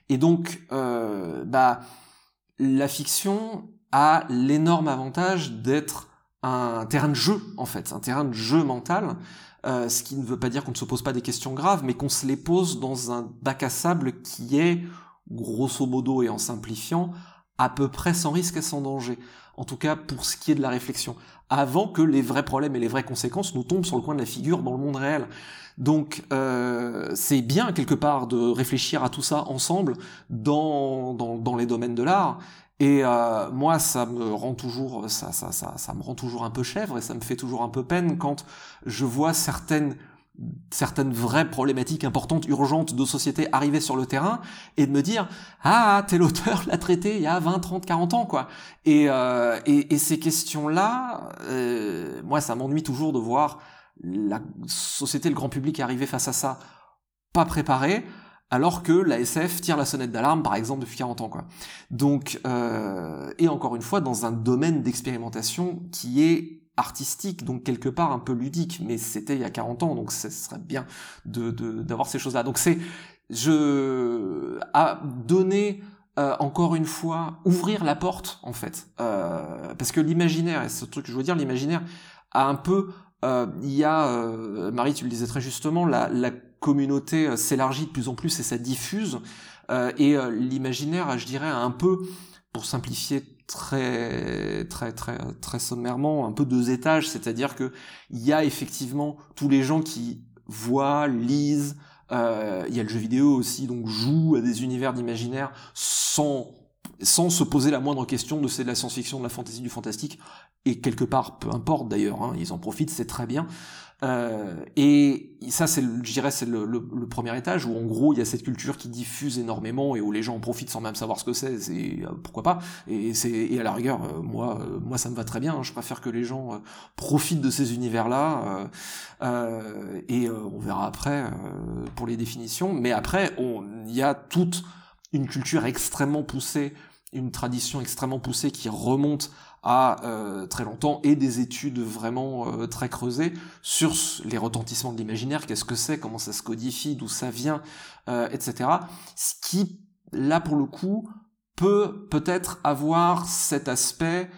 Et donc, euh, bah, la fiction a l'énorme avantage d'être un terrain de jeu, en fait, un terrain de jeu mental, euh, ce qui ne veut pas dire qu'on ne se pose pas des questions graves, mais qu'on se les pose dans un bac à sable qui est, grosso modo et en simplifiant, à peu près sans risque et sans danger en tout cas pour ce qui est de la réflexion, avant que les vrais problèmes et les vraies conséquences nous tombent sur le coin de la figure dans le monde réel. Donc euh, c'est bien quelque part de réfléchir à tout ça ensemble dans, dans, les domaines de l'art. Et euh, moi, ça me rend toujours, ça, ça, ça me rend toujours un peu chèvre et ça me fait toujours un peu peine quand je vois certaines certaines vraies problématiques importantes, urgentes de société arriver sur le terrain et de me dire ah tel auteur l'a traité il y a 20, 30, 40 ans quoi. Et, euh, et, ces questions-là, euh, moi ça m'ennuie toujours de voir la société, le grand public arriver face à ça pas préparé alors que la SF tire la sonnette d'alarme, par exemple, depuis 40 ans, quoi. Donc, euh, et encore une fois, dans un domaine d'expérimentation qui est artistique, donc quelque part un peu ludique, mais c'était il y a 40 ans, donc ce serait bien de d'avoir ces choses-là. Donc c'est je à donner euh, encore une fois ouvrir la porte en fait, euh, parce que l'imaginaire, et ce truc que je veux dire, l'imaginaire a un peu euh, il y a, euh, Marie, tu le disais très justement, la, la communauté euh, s'élargit de plus en plus et ça diffuse. et l'imaginaire, je dirais, a un peu, pour simplifier très très très très sommairement un peu deux étages, c'est-à-dire que il y a effectivement tous les gens qui voient, lisent, euh, il y a le jeu vidéo aussi, donc joue à des univers d'imaginaire sans sans se poser la moindre question de c'est de la science-fiction, de la fantasy, du fantastique, et quelque part, peu importe d'ailleurs, hein, ils en profitent, c'est très bien. Euh, et ça, c'est, je dirais, c'est le, le, premier étage où en gros il y a cette culture qui diffuse énormément et où les gens en profitent sans même savoir ce que c'est. C'est euh, pourquoi pas? Et c'est et à la rigueur, euh, moi, moi ça me va très bien. Hein. je préfère que les gens profitent de ces univers-là. et on verra après pour les définitions. Mais après, il y a toute une culture extrêmement poussée, une tradition extrêmement poussée qui remonte à euh, très longtemps et des études vraiment euh, très creusées sur les retentissements de l'imaginaire, qu'est-ce que c'est, comment ça se codifie, d'où ça vient, euh, etc. Ce qui, là pour le coup, peut peut-être avoir cet aspect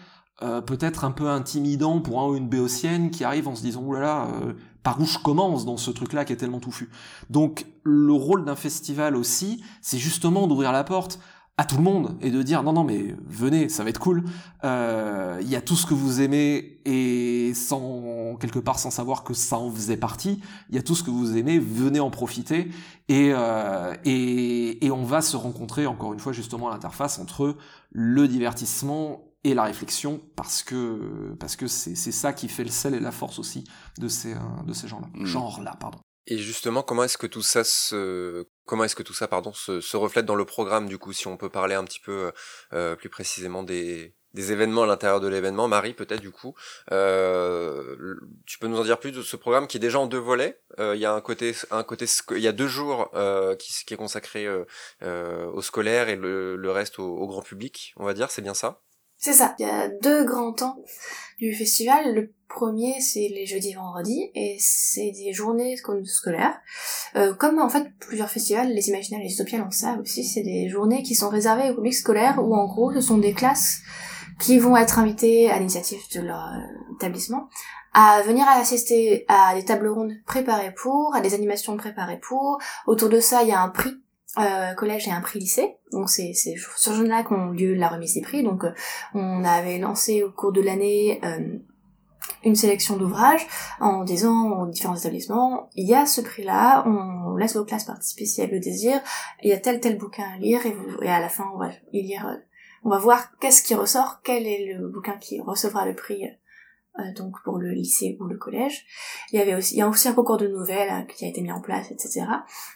peut-être un peu intimidant pour un ou une béotienne qui arrive en se disant oulala, là par où je commence dans ce truc-là qui est tellement touffu. Donc le rôle d'un festival aussi, c'est justement d'ouvrir la porte à tout le monde et de dire non non mais venez ça va être cool euh, il y a tout ce que vous aimez et sans quelque part sans savoir que ça en faisait partie il y a tout ce que vous aimez venez en profiter et euh, et, et on va se rencontrer encore une fois justement à l'interface entre le divertissement et la réflexion parce que parce que c'est c'est ça qui fait le sel et la force aussi de ces euh, de ces gens là Mm. genre là pardon Et justement, comment est-ce que tout ça se, comment est-ce que tout ça, pardon, se, se reflète dans le programme du coup, si on peut parler un petit peu euh, plus précisément des, des événements à l'intérieur de l'événement? Marie, peut-être du coup, euh, tu peux nous en dire plus de ce programme qui est déjà en deux volets? Euh, Il y a un côté, un côté, il y a deux jours euh, qui, qui est consacré euh, euh, au scolaire et le, le reste au, au grand public, on va dire. C'est bien ça? C'est ça. Il y a deux grands temps du festival. Le premier, c'est les jeudis et vendredis, et c'est des journées sco- scolaires. Euh, comme en fait plusieurs festivals, les Imaginaires et les Utopiales ont ça aussi, c'est des journées qui sont réservées au public scolaire, où en gros, ce sont des classes qui vont être invitées à l'initiative de leur euh, établissement à venir assister à des tables rondes préparées pour, à des animations préparées pour. Autour de ça, il y a un prix euh, collège et un prix lycée. Donc c'est sur ce jour-là qu'ont lieu la remise des prix. Donc euh, on avait lancé au cours de l'année euh, une sélection d'ouvrages en disant aux différents établissements, il y a ce prix-là, on laisse vos classes participer si elles le désirent, il y a tel tel bouquin à lire et, vous- et à la fin on va euh, on va voir qu'est-ce qui ressort, quel est le bouquin qui recevra le prix euh, donc pour le lycée ou le collège. Il y avait aussi, il y a aussi un concours de nouvelles euh, qui a été mis en place, etc.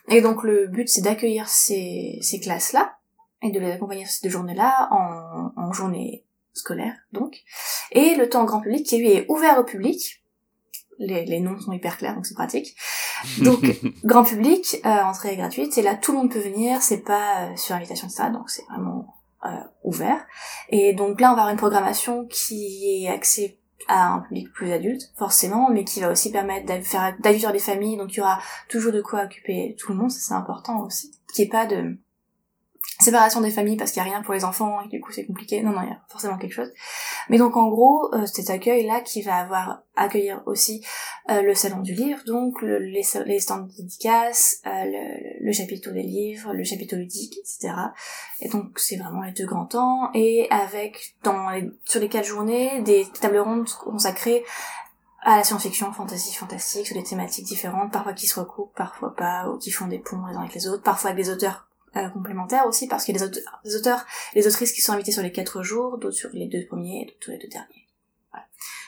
Et donc le but c'est d'accueillir ces, ces classes-là et de les accompagner ces deux journées-là en, en journée scolaire donc. Et le temps grand public qui lui est ouvert au public. Les, les noms sont hyper clairs donc c'est pratique. Donc grand public, euh, entrée gratuite et là tout le monde peut venir, c'est pas euh, sur invitation de ça donc c'est vraiment euh, ouvert. Et donc là on va avoir une programmation qui est axée à un public plus adulte, forcément, mais qui va aussi permettre faire d'accueillir des familles, donc il y aura toujours de quoi occuper tout le monde, ça c'est important aussi. Qu'il n'y pas de séparation des familles parce qu'il n'y a rien pour les enfants et du coup c'est compliqué. Non, non, il y a forcément quelque chose. Mais donc en gros, euh, cet accueil-là qui va avoir accueillir aussi euh, le salon du livre, donc le- les, les stands de dédicaces, euh, le, le chapiteau des livres, le chapiteau ludique, etc. Et donc c'est vraiment les deux grands temps. Et avec dans les, sur les quatre journées des tables rondes consacrées à la science-fiction, fantasy, fantastique, sur des thématiques différentes, parfois qui se recoupent, parfois pas, ou qui font des ponts les uns avec les autres, parfois avec des auteurs euh, complémentaires aussi, parce qu'il y auteurs, des autrices qui sont invités sur les quatre jours, d'autres sur les deux premiers, d'autres sur les deux derniers.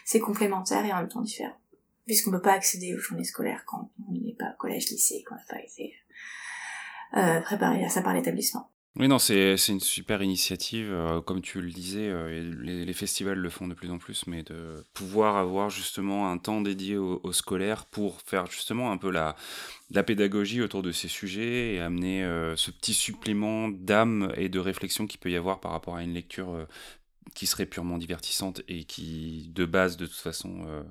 C'est complémentaire et en même temps différent. Puisqu'on peut pas accéder aux journées scolaires quand on n'est pas au collège, lycée, qu'on n'a pas été euh, préparé à ça par l'établissement. Oui, non, c'est une super initiative. euh, comme tu le disais, euh, les, festivals le font de plus en plus, mais de pouvoir avoir justement un temps dédié aux au scolaires pour faire justement un peu la, la pédagogie autour de ces sujets et amener euh, ce petit supplément d'âme et de réflexion qu'il peut y avoir par rapport à une lecture qui serait purement divertissante et qui, de base, de toute façon, euh,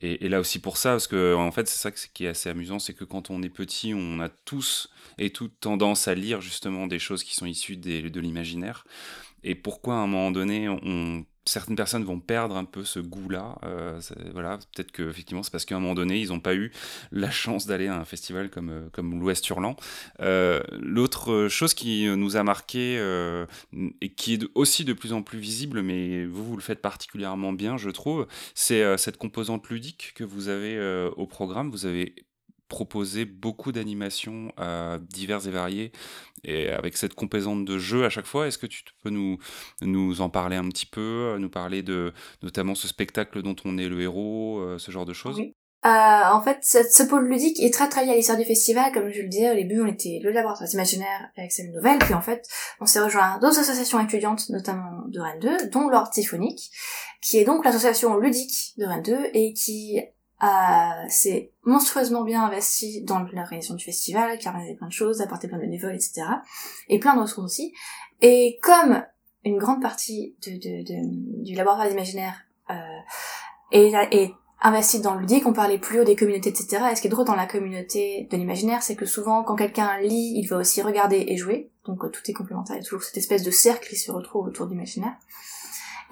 est, est là aussi pour ça. Parce que, en fait, c'est ça qui est assez amusant, c'est que quand on est petit, on a tous et toute tendance à lire justement des choses qui sont issues des- de l'imaginaire. Et pourquoi à un moment donné, on, certaines personnes vont perdre un peu ce goût-là euh, Voilà, peut-être que effectivement c'est parce qu'à un moment donné, ils n'ont pas eu la chance d'aller à un festival comme, euh, comme l'Ouest Hurlant. Euh, L'autre chose qui nous a marqué et qui est aussi de plus en plus visible, mais vous, vous le faites particulièrement bien, je trouve, c'est cette composante ludique que vous avez au programme. Vous avez proposé beaucoup d'animations euh, diverses et variées et avec cette composante de jeu à chaque fois. Est-ce que tu peux nous, nous en parler un petit peu, nous parler de notamment ce spectacle dont on est le héros, euh, ce genre de choses? Oui. Euh, en fait, ce, pôle ludique est très très lié à l'histoire du festival. Comme je le disais au début, on était le laboratoire imaginaire avec cette nouvelle, puis en fait, on s'est rejoint d'autres associations étudiantes, notamment de Rennes 2, dont l'Ordre Typhonique, qui est donc l'association ludique de Rennes 2 et qui euh, s'est monstrueusement bien investi dans l'organisation du festival, qui a organisé plein de choses, apporté plein de bénévoles, etc. Et plein d'autres choses aussi. Et comme une grande partie de, de, de du laboratoire d'imaginaire euh, est, est investi dans le ludique, on parlait plus haut des communautés, etc. Et ce qui est drôle dans la communauté de l'imaginaire, c'est que souvent, quand quelqu'un lit, il va aussi regarder et jouer. Donc tout est complémentaire, il y a toujours cette espèce de cercle qui se retrouve autour de l'imaginaire.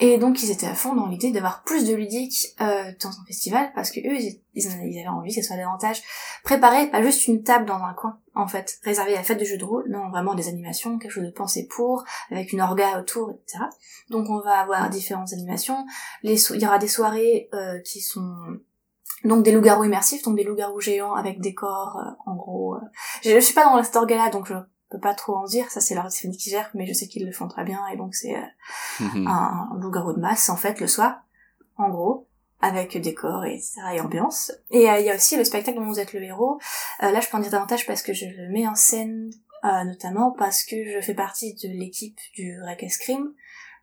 Et donc ils étaient à fond dans l'idée d'avoir plus de ludique euh, dans un festival parce que eux ils, avaient envie que ce soit davantage préparé, pas juste une table dans un coin en fait réservée à la fête de jeux de rôle, non vraiment des animations, quelque chose de pensé pour, avec une orga autour, etc. Donc on va avoir différentes animations. Les il y aura des soirées euh, qui sont donc des loups-garous immersifs, donc des loups-garous géants avec décors, euh, en gros. Euh... Je, je suis pas dans cette orga là, donc je peux pas trop en dire, ça c'est leur Tiffany qui gère, mais je sais qu'ils le font très bien, et donc c'est euh, un, un loup-garou de masse, en fait, le soir, en gros, avec décor et etc. et ambiance. Et euh, il y a aussi le spectacle dont vous êtes le héros. Euh, là, je peux en dire davantage parce que je le mets en scène, notamment parce que je fais partie de l'équipe du Rec Escrime,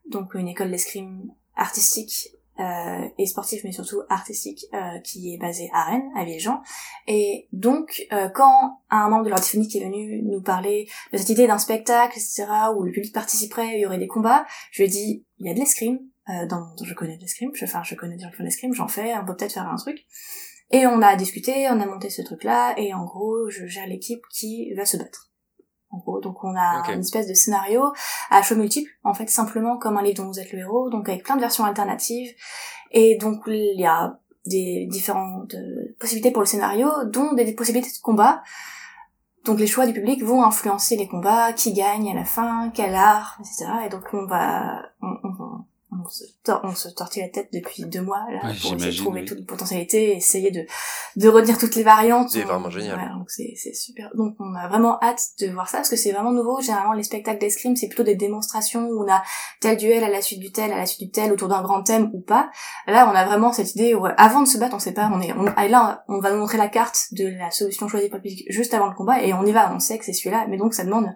donc une école d'escrime artistique euh, et sportif mais surtout artistique euh, qui est basé à Rennes, à Viejean. Et donc euh, quand un membre de qui est venu nous parler de cette idée d'un spectacle, etc., où le public participerait, il y aurait des combats, je lui ai dit il y a de l'escrime, euh, dans, je connais de l'escrime, je, enfin je connais des de l'escrime, j'en fais, on peut peut-être faire un truc. Et on a discuté, on a monté ce truc-là, et en gros je gère l'équipe qui va se battre en gros. Donc on a une espèce de scénario à choix multiples, en fait, simplement comme un livre dont vous êtes le héros, donc avec plein de versions alternatives. Et donc il y a des différentes euh, possibilités pour le scénario, dont des possibilités de combat. Donc les choix du public vont influencer les combats, qui gagne à la fin, quel art, etc. Et donc on va, on, on- on se, tor- on se tortille la tête depuis deux mois là Ouais, pour essayer de trouver oui. toutes les potentialités, essayer de de retenir toutes les variantes. C'est vraiment génial. ouais, donc c'est c'est super. Donc on a vraiment hâte de voir ça parce que c'est vraiment nouveau. Généralement les spectacles d'escrime c'est plutôt des démonstrations où on a tel duel à la suite du tel, à la suite du tel autour d'un grand thème ou pas. Là on a vraiment cette idée où avant de se battre on sait pas, on est on, ah, là on va nous montrer la carte de la solution choisie par le public juste avant le combat et on y va, on sait que c'est celui-là. Mais donc ça demande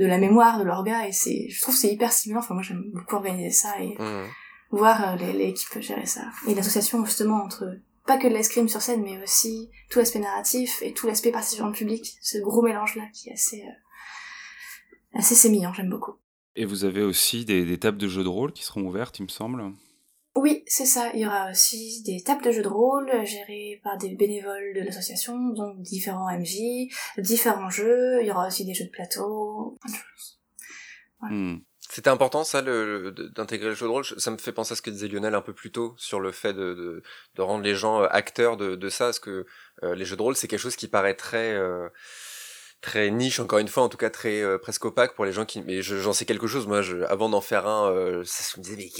de la mémoire, de l'orga et c'est je trouve que c'est hyper stimulant. Enfin moi j'aime beaucoup organiser ça et Mhm. voir euh, les- l'équipe gérer ça. Et l'association justement entre pas que de l'escrime sur scène, mais aussi tout l'aspect narratif et tout l'aspect participant du public, ce gros mélange-là qui est assez, euh, assez sémillant, j'aime beaucoup. Et vous avez aussi des, des tables de jeux de rôle qui seront ouvertes, il me semble. Oui, c'est ça. Il y aura aussi des tables de jeux de rôle gérées par des bénévoles de l'association, donc différents MJ, différents jeux. Il y aura aussi des jeux de plateau. Hmm. C'était important ça d'intégrer le jeu de rôle. Ça me fait penser à ce que disait Lionel un peu plus tôt sur le fait de, rendre les gens euh, acteurs de, de ça, parce que euh, les jeux de rôle c'est quelque chose qui paraît très euh, très niche encore une fois, en tout cas très euh, presque opaque pour les gens qui. Mais je- j'en sais quelque chose. Moi, je, avant d'en faire un, euh, ça, je me disais mais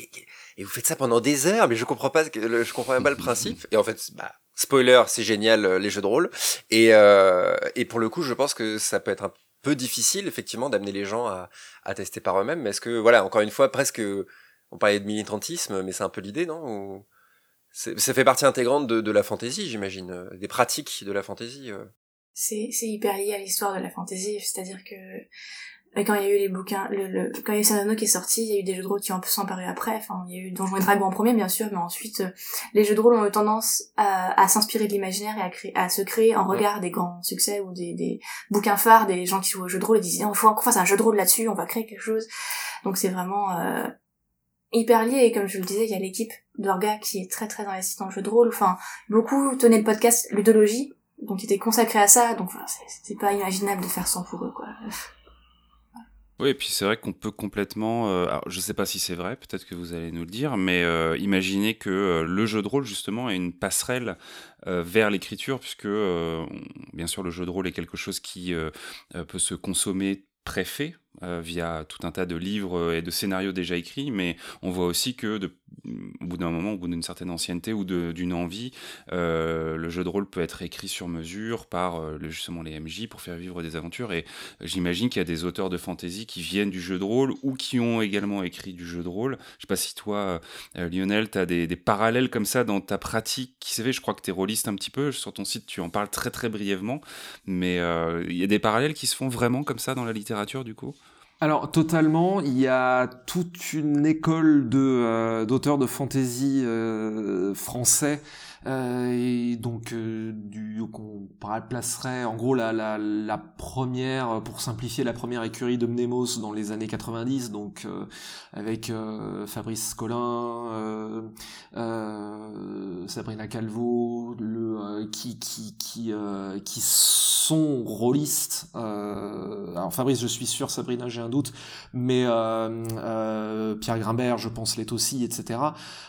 et vous faites ça pendant des heures, mais je comprends pas, je comprends même pas le principe. Et en fait, bah spoiler, c'est génial euh, les jeux de rôle. Et euh, et pour le coup, je pense que ça peut être un peu difficile effectivement d'amener les gens à à tester par eux-mêmes. Mais est-ce que, voilà, encore une fois, presque, on parlait de militantisme, mais c'est un peu l'idée, non Ou Ça fait partie intégrante de, de la fantaisie, j'imagine, euh, des pratiques de la fantaisie. C'est c'est hyper lié à l'histoire de la fantasy c'est-à-dire que euh, quand il y a eu les bouquins le, le quand il y a eu Sanano qui est sorti il y a eu des jeux de rôle qui ont un peu sont apparus après. Enfin il y a eu Donjons et Dragons en premier bien sûr mais ensuite euh, les jeux de rôle ont eu tendance à, à s'inspirer de l'imaginaire et à créer à se créer en regard des grands succès ou des, des bouquins phares des gens qui jouent aux jeux de rôle et disaient on faut qu'on fasse un jeu de rôle là-dessus on va créer quelque chose. Donc c'est vraiment euh, hyper lié. Et comme je le disais il y a l'équipe d'Orga qui est très très investie dans le jeu de rôle. Enfin beaucoup tenaient le podcast Ludologie donc il était consacré à ça, donc voilà, c'est- pas imaginable de faire sans pour eux, quoi. Oui, et puis c'est vrai qu'on peut complètement, euh, je sais pas si c'est vrai, peut-être que vous allez nous le dire, mais euh, imaginez que euh, le jeu de rôle justement est une passerelle vers l'écriture, puisque bien sûr le jeu de rôle est quelque chose qui peut se consommer préfet euh, via tout un tas de livres euh, et de scénarios déjà écrits, mais on voit aussi que au bout d'un moment, au bout d'une certaine ancienneté ou d'une envie, euh, le jeu de rôle peut être écrit sur mesure par justement les MJ pour faire vivre des aventures et J'imagine qu'il y a des auteurs de fantasy qui viennent du jeu de rôle ou qui ont également écrit du jeu de rôle. Je sais pas si toi, Lionel, tu as des, parallèles comme ça dans ta pratique qui s'est. Je crois que tu es rôliste un petit peu. Sur ton site, tu en parles très très brièvement. Mais il y a des parallèles qui se font vraiment comme ça dans la littérature, du coup? Alors totalement, il y a toute une école de euh, d'auteurs de fantasy euh, français et donc euh, du qu'on placerait en gros la, la, la, première, pour simplifier, la première écurie de Mnemos dans les années 90, donc euh, avec euh, Fabrice Collin, euh, Sabrina Calvo, le, qui, qui, qui, qui sont rôlistes. alors Fabrice, je suis sûr, Sabrina, j'ai un doute, mais Pierre Grimbert, je pense, l'est aussi, etc.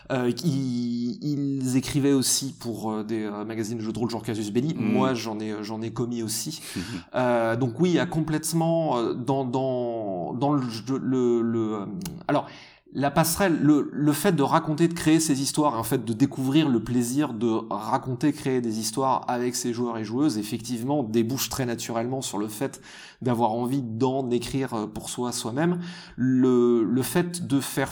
ils, ils écrivaient aussi pour des magazines de jeux de rôle genre Casus Belli. Mm. Moi, j'en ai, j'en ai commis aussi. euh, donc oui, il y a complètement euh, dans dans dans le, le, le euh, alors la passerelle, le, le, fait de raconter, de créer ces histoires, en fait de découvrir le plaisir de raconter, créer des histoires avec ses joueurs et joueuses, effectivement, débouche très naturellement sur le fait d'avoir envie d'en écrire euh, pour soi soi-même. Le, le fait de faire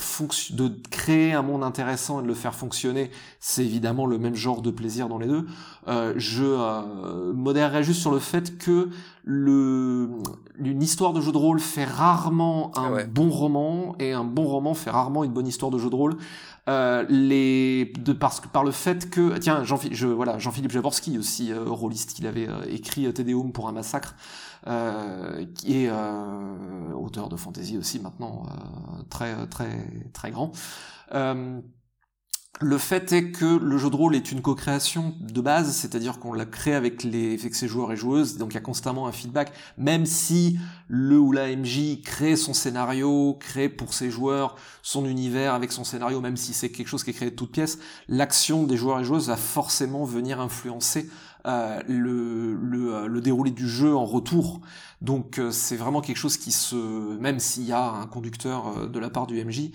de créer un monde intéressant et de le faire fonctionner, c'est évidemment le même genre de plaisir dans les deux. Euh, je euh, modérerai juste sur le fait que le, une histoire de jeu de rôle fait rarement un bon roman et un bon roman fait rarement une bonne histoire de jeu de rôle. Euh, les de parce que par le fait que tiens Jean je voilà Jean-Philippe Jaworski aussi euh, rôliste il avait euh, écrit euh, Tédéum pour un massacre euh, qui est auteur de fantasy aussi maintenant très très très grand le fait est que le jeu de rôle est une co-création de base, c'est-à-dire qu'on l'a créé avec, les, ses joueurs et joueuses, donc il y a constamment un feedback, même si le ou la MJ crée son scénario, crée pour ses joueurs son univers avec son scénario, même si c'est quelque chose qui est créé de toutes pièces, l'action des joueurs et joueuses va forcément venir influencer euh, le, le, euh, le, déroulé du jeu en retour. Donc euh, c'est vraiment quelque chose qui se, même s'il y a un conducteur de la part du MJ,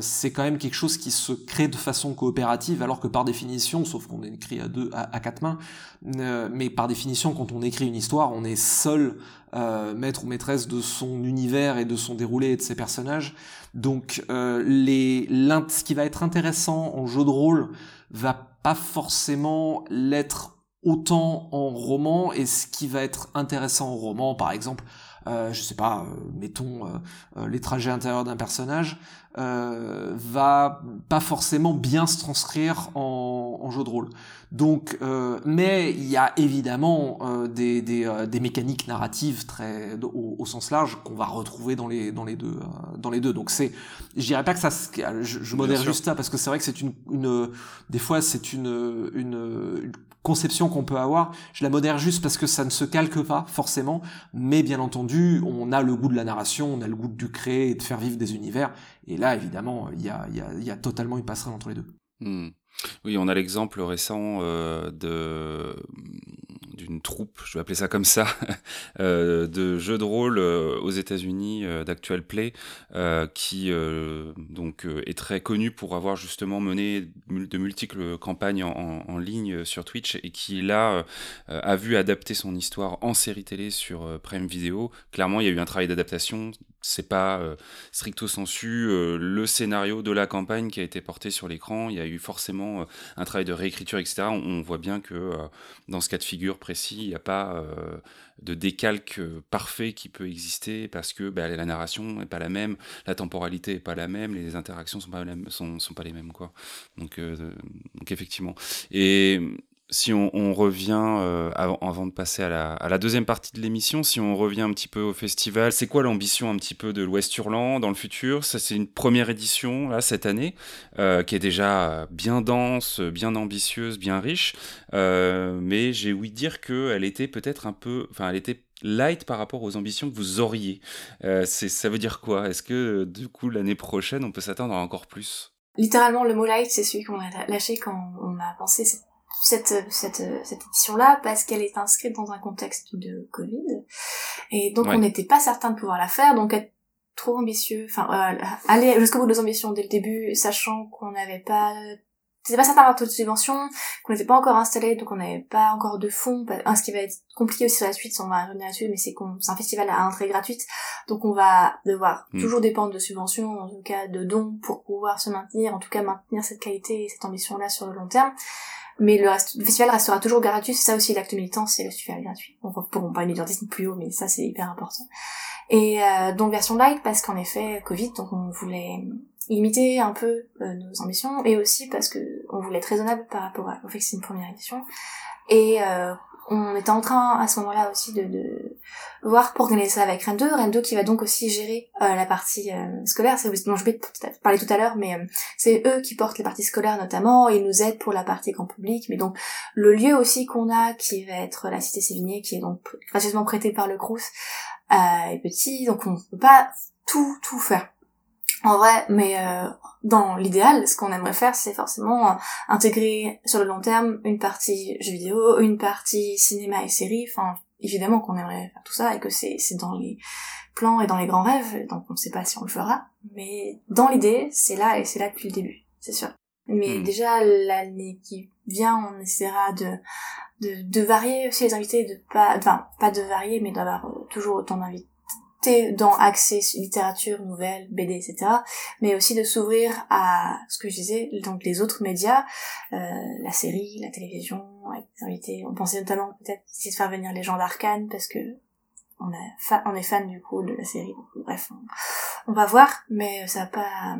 c'est quand même quelque chose qui se crée de façon coopérative, alors que par définition, sauf qu'on écrit à deux, à, quatre mains, mais par définition, quand on écrit une histoire, on est seul maître ou maîtresse de son univers et de son déroulé et de ses personnages. Donc les, ce qui va être intéressant en jeu de rôle va pas forcément l'être autant en roman et ce qui va être intéressant en roman, par exemple, euh, je sais pas, euh, mettons euh, euh, les trajets intérieurs d'un personnage, va pas forcément bien se transcrire en, en jeu de rôle. Donc, mais il y a évidemment des, des, des, mécaniques narratives très au, au sens large qu'on va retrouver dans les dans les deux dans les deux. Donc c'est, je dirais pas que ça, je, je modère juste ça parce que c'est vrai que c'est une, une des fois c'est une, une, une conception qu'on peut avoir, je la modère juste parce que ça ne se calque pas forcément, mais bien entendu, on a le goût de la narration, on a le goût du créer et de faire vivre des univers, et là évidemment, il y a, y, totalement une passerelle entre les deux. Hmm. Oui, on a l'exemple récent euh, de d'une troupe, je vais appeler ça comme ça, euh, de jeux de rôle euh, aux États-Unis euh, d'Actual Play, qui donc est très connu pour avoir justement mené de multiples campagnes en, en, ligne sur Twitch et qui là a vu adapter son histoire en série télé sur Prime Video. Clairement, il y a eu un travail d'adaptation. C'est pas stricto sensu le scénario de la campagne qui a été porté sur l'écran. Il y a eu forcément un travail de réécriture, etc. On, voit bien que dans ce cas de figure précis, il n'y a pas euh, de décalque euh, parfait qui peut exister parce que bah, la narration n'est pas la même, la temporalité n'est pas la même, les interactions pas, sont, pas les mêmes quoi. Donc, euh, donc effectivement. Et si on, revient, euh, avant, de passer à la, deuxième partie de l'émission, si on revient un petit peu au festival, c'est quoi l'ambition un petit peu de l'Ouest Hurlant dans le futur? Ça, c'est une première édition là cette année, euh, qui est déjà bien dense, bien ambitieuse, bien riche. Euh, mais j'ai ouï dire qu'elle était peut-être un peu, enfin, elle était light par rapport aux ambitions que vous auriez. ça veut dire quoi? Est-ce que du coup l'année prochaine, on peut s'attendre à encore plus? Littéralement, le mot light, c'est celui qu'on a lâché quand on a pensé cette, cette édition-là parce qu'elle est inscrite dans un contexte de Covid. Et donc on n'était pas certain de pouvoir la faire, donc être trop ambitieux, enfin euh, aller jusqu'au bout de nos ambitions dès le début, sachant qu'on n'avait pas c'était pas certain d'avoir toute subvention, qu'on n'était pas encore installé, donc on n'avait pas encore de fonds. Ce qui va être compliqué aussi sur la suite, on va revenir là-dessus, mais c'est qu'on c'est un festival à entrée gratuite, donc on va devoir hmm. toujours dépendre de subventions, en tout cas de dons, pour pouvoir se maintenir, en tout cas maintenir cette qualité et cette ambition-là sur le long terme. Mais le, reste, le festival restera toujours gratuit, c'est ça aussi l'acte militant, c'est le festival gratuit. On pourra pas une militantisme plus haut, mais ça c'est hyper important. Et euh, donc version light parce qu'en effet Covid, donc on voulait limiter un peu euh, nos ambitions et aussi parce que on voulait être raisonnable par rapport au fait que c'est une première édition et euh, on était en train à ce moment-là aussi de, de voir pour organiser ça avec Rennes 2. Rennes 2 qui va donc aussi gérer euh, la partie euh, scolaire, c'est dont je vais parler tout à l'heure, mais euh, c'est eux qui portent les parties scolaires notamment, ils nous aident pour la partie grand public, mais donc le lieu aussi qu'on a qui va être la cité Sévigné, qui est donc gracieusement prêté par le Crous, est petit, donc on peut pas tout tout faire. En vrai, mais euh, dans l'idéal, ce qu'on aimerait faire, c'est forcément euh, intégrer sur le long terme une partie jeux vidéo, une partie cinéma et série. Enfin, évidemment qu'on aimerait faire tout ça et que c'est c'est dans les plans et dans les grands rêves, donc on ne sait pas si on le fera. Mais dans l'idée, c'est là et c'est là depuis le début, c'est sûr. Mais hmm. déjà l'année qui vient, on essaiera de, de de varier aussi les invités, de pas, enfin pas de varier, mais d'avoir euh, toujours autant d'invités dans accès littérature, nouvelles, BD, etc. Mais aussi de s'ouvrir à ce que je disais, donc les autres médias, euh, la série, la télévision, avec des invités. On pensait notamment peut-être essayer de faire venir les gens d'Arkane parce que on, a on est fan du coup de la série. bref, on, va voir, mais ça n'a pas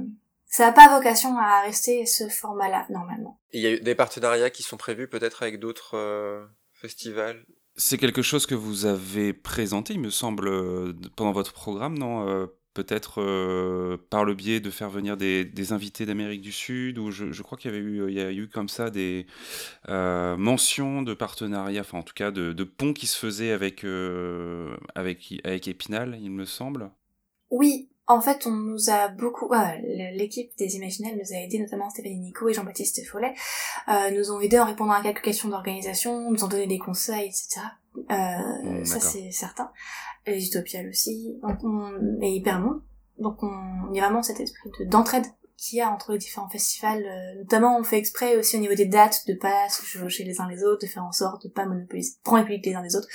ça n'a pas vocation à rester ce format-là normalement. Il y a des partenariats qui sont prévus peut-être avec d'autres euh, festivals c'est quelque chose que vous avez présenté, il me semble, euh, pendant votre programme, non euh, Peut-être euh, par le biais de faire venir des, invités d'Amérique du Sud, ou je, crois qu'il y avait eu, il y a eu comme ça des mentions de partenariats, enfin en tout cas de, de ponts qui se faisaient avec, avec, avec Épinal, il me semble. Oui, en fait, on nous a beaucoup, l'équipe des Imaginels nous a aidé, notamment Stéphanie Nico et Jean-Baptiste Follet, euh, nous ont aidé en répondant à quelques questions d'organisation, nous ont donné des conseils, etc. Euh, mmh, ça c'est certain. Les Utopiales aussi, donc on est hyper bon. Donc on, il y a vraiment cet esprit d'entraide qu'il y a entre les différents festivals. Euh, notamment, on fait exprès aussi au niveau des dates de pas se chevaucher les uns les autres, de faire en sorte de pas monopoliser, prendre les publics les uns des autres.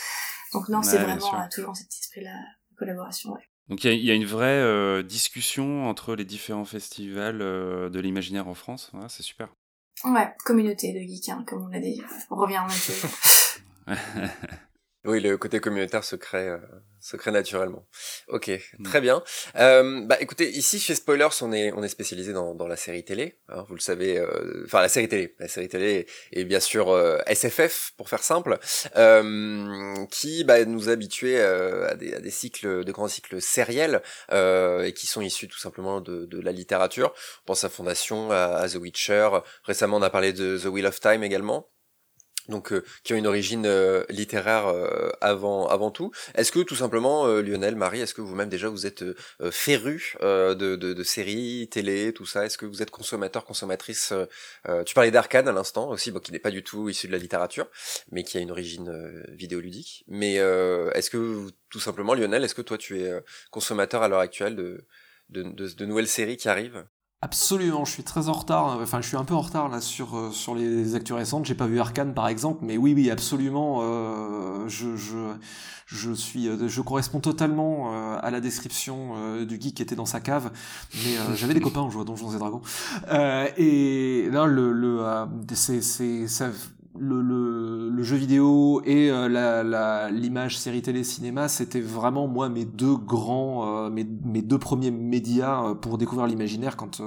Donc non, c'est vraiment toujours cet esprit-là de collaboration. Ouais. Donc il y, a une vraie euh, discussion entre les différents festivals euh, de l'imaginaire en France. c'est super. Ouais, communauté de geeks, hein, comme on l'a dit. On revient en Oui, le côté communautaire se crée, euh, se crée naturellement. Ok, mm. très bien. Euh, bah écoutez, ici chez Spoilers, on est on est spécialisé dans, dans la série télé. Hein, vous le savez, euh, enfin la série télé, la série télé et bien sûr SFF pour faire simple, qui bah, nous habitués à des, à des cycles, de grands cycles sériels et qui sont issus tout simplement de, de la littérature. On pense à Fondation, à The Witcher. Récemment, on a parlé de The Wheel of Time également donc euh, qui ont une origine euh, littéraire euh, avant avant tout. Est-ce que tout simplement Lionel, Marie, est-ce que vous-même déjà vous êtes féru de, séries, télé, tout ça? Est-ce que vous êtes consommateur, consommatrice Tu parlais d'Arcane à l'instant aussi, bon, qui n'est pas du tout issu de la littérature, mais qui a une origine vidéoludique. Mais est-ce que tout simplement Lionel, est-ce que toi tu es consommateur à l'heure actuelle de, de nouvelles séries qui arrivent? Absolument, je suis très en retard. Enfin, je suis un peu en retard là sur euh, sur les actus récentes. J'ai pas vu Arkane par exemple, mais oui, oui, absolument. Euh, je, je je suis, euh, je corresponds totalement euh, à la description du geek qui était dans sa cave. Mais j'avais des copains en jouant à Donjons et Dragons. et là, le le c'est c'est ça le, le, le, jeu vidéo et euh, la l'image série télé cinéma c'était vraiment moi mes deux grands euh, mes, mes deux premiers médias euh, pour découvrir l'imaginaire quand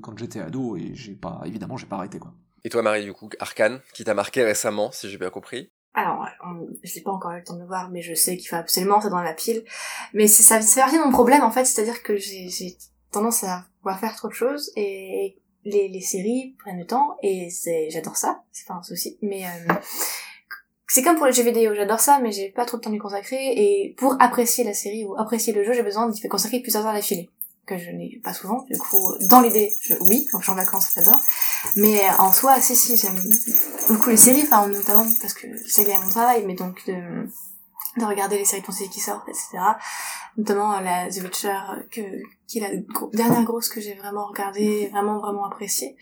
quand j'étais ado et j'ai pas évidemment j'ai pas arrêté quoi et toi Marie du coup Arkane qui t'a marqué récemment si j'ai bien compris alors, je n'ai pas encore eu le temps de voir, mais je sais qu'il faut absolument ça dans la pile. Mais ça, ça fait partie de mon problème, en fait, c'est-à-dire que j'ai tendance à vouloir faire trop de choses, et les, les séries prennent le temps et c'est j'adore ça c'est pas un souci mais euh, c'est comme pour les jeux vidéo j'adore ça mais j'ai pas trop de temps d'y consacrer et pour apprécier la série ou apprécier le jeu j'ai besoin d'y consacrer plusieurs heures d'affilée que je n'ai pas souvent du coup dans l'idée oui quand je suis en vacances j'adore mais en soi si si j'aime beaucoup les séries enfin notamment parce que c'est lié à mon travail mais donc de de regarder les séries de qui sortent, etc. Notamment la The Witcher, que, qui est la dernière grosse que j'ai vraiment regardée, vraiment, vraiment appréciée.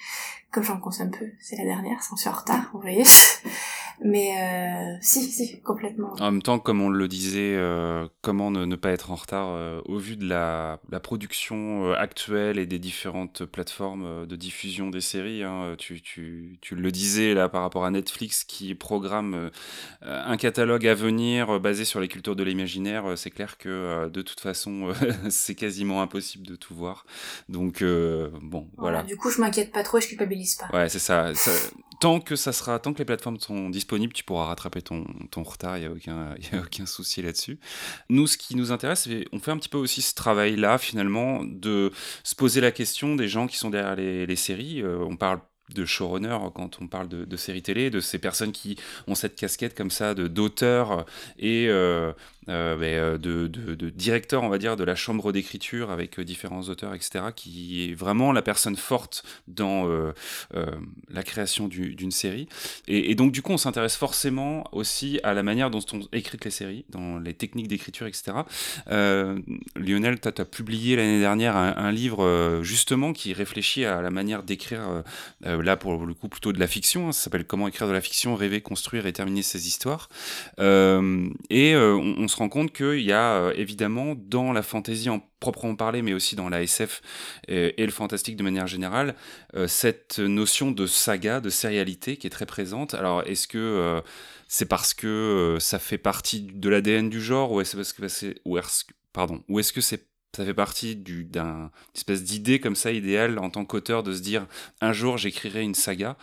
Comme j'en consomme peu, c'est la dernière, sans suis en retard, vous voyez. Mais euh, si, si, complètement. En même temps, comme on le disait, euh, comment ne, pas être en retard euh, au vu de la, la production euh, actuelle et des différentes plateformes de diffusion des séries. Hein, tu, tu, tu, le disais là par rapport à Netflix qui programme un catalogue à venir basé sur les cultures de l'imaginaire. C'est clair que de toute façon, c'est quasiment impossible de tout voir. Donc bon, voilà. Du coup, je m'inquiète pas trop, je culpabilise pas. Ouais, c'est ça, ça. Tant que ça sera, tant que les plateformes sont disponibles tu pourras rattraper ton, retard, il n'y a, aucun, a aucun souci là-dessus. Nous, ce qui nous intéresse, c'est on fait un petit peu aussi ce travail-là, finalement, de se poser la question des gens qui sont derrière les, les séries. on parle de showrunner quand on parle de, séries télé, de ces personnes qui ont cette casquette comme ça de d'auteur et euh, euh, ben, euh, de, de, directeur, on va dire, de la chambre d'écriture avec différents auteurs, etc., qui est vraiment la personne forte dans la création d'une série. Et, donc, du coup, on s'intéresse forcément aussi à la manière dont sont écrites les séries, dans les techniques d'écriture, etc. Lionel, tu as, publié l'année dernière un, livre, justement, qui réfléchit à la manière d'écrire, là, pour le coup, plutôt de la fiction. Hein. ça s'appelle Comment écrire de la fiction, rêver, construire et terminer ses histoires. et on, on se rend compte qu'il y a euh, évidemment dans la fantasy en proprement parler, mais aussi dans la SF et, le fantastique de manière générale, euh, cette notion de saga, de sérialité qui est très présente. Alors, est-ce que euh, c'est parce que ça fait partie de l'ADN du genre, ou est-ce que c'est, pardon, ou est-ce que c'est ça fait partie d'une espèce d'idée comme ça idéale en tant qu'auteur de se dire un jour j'écrirai une saga.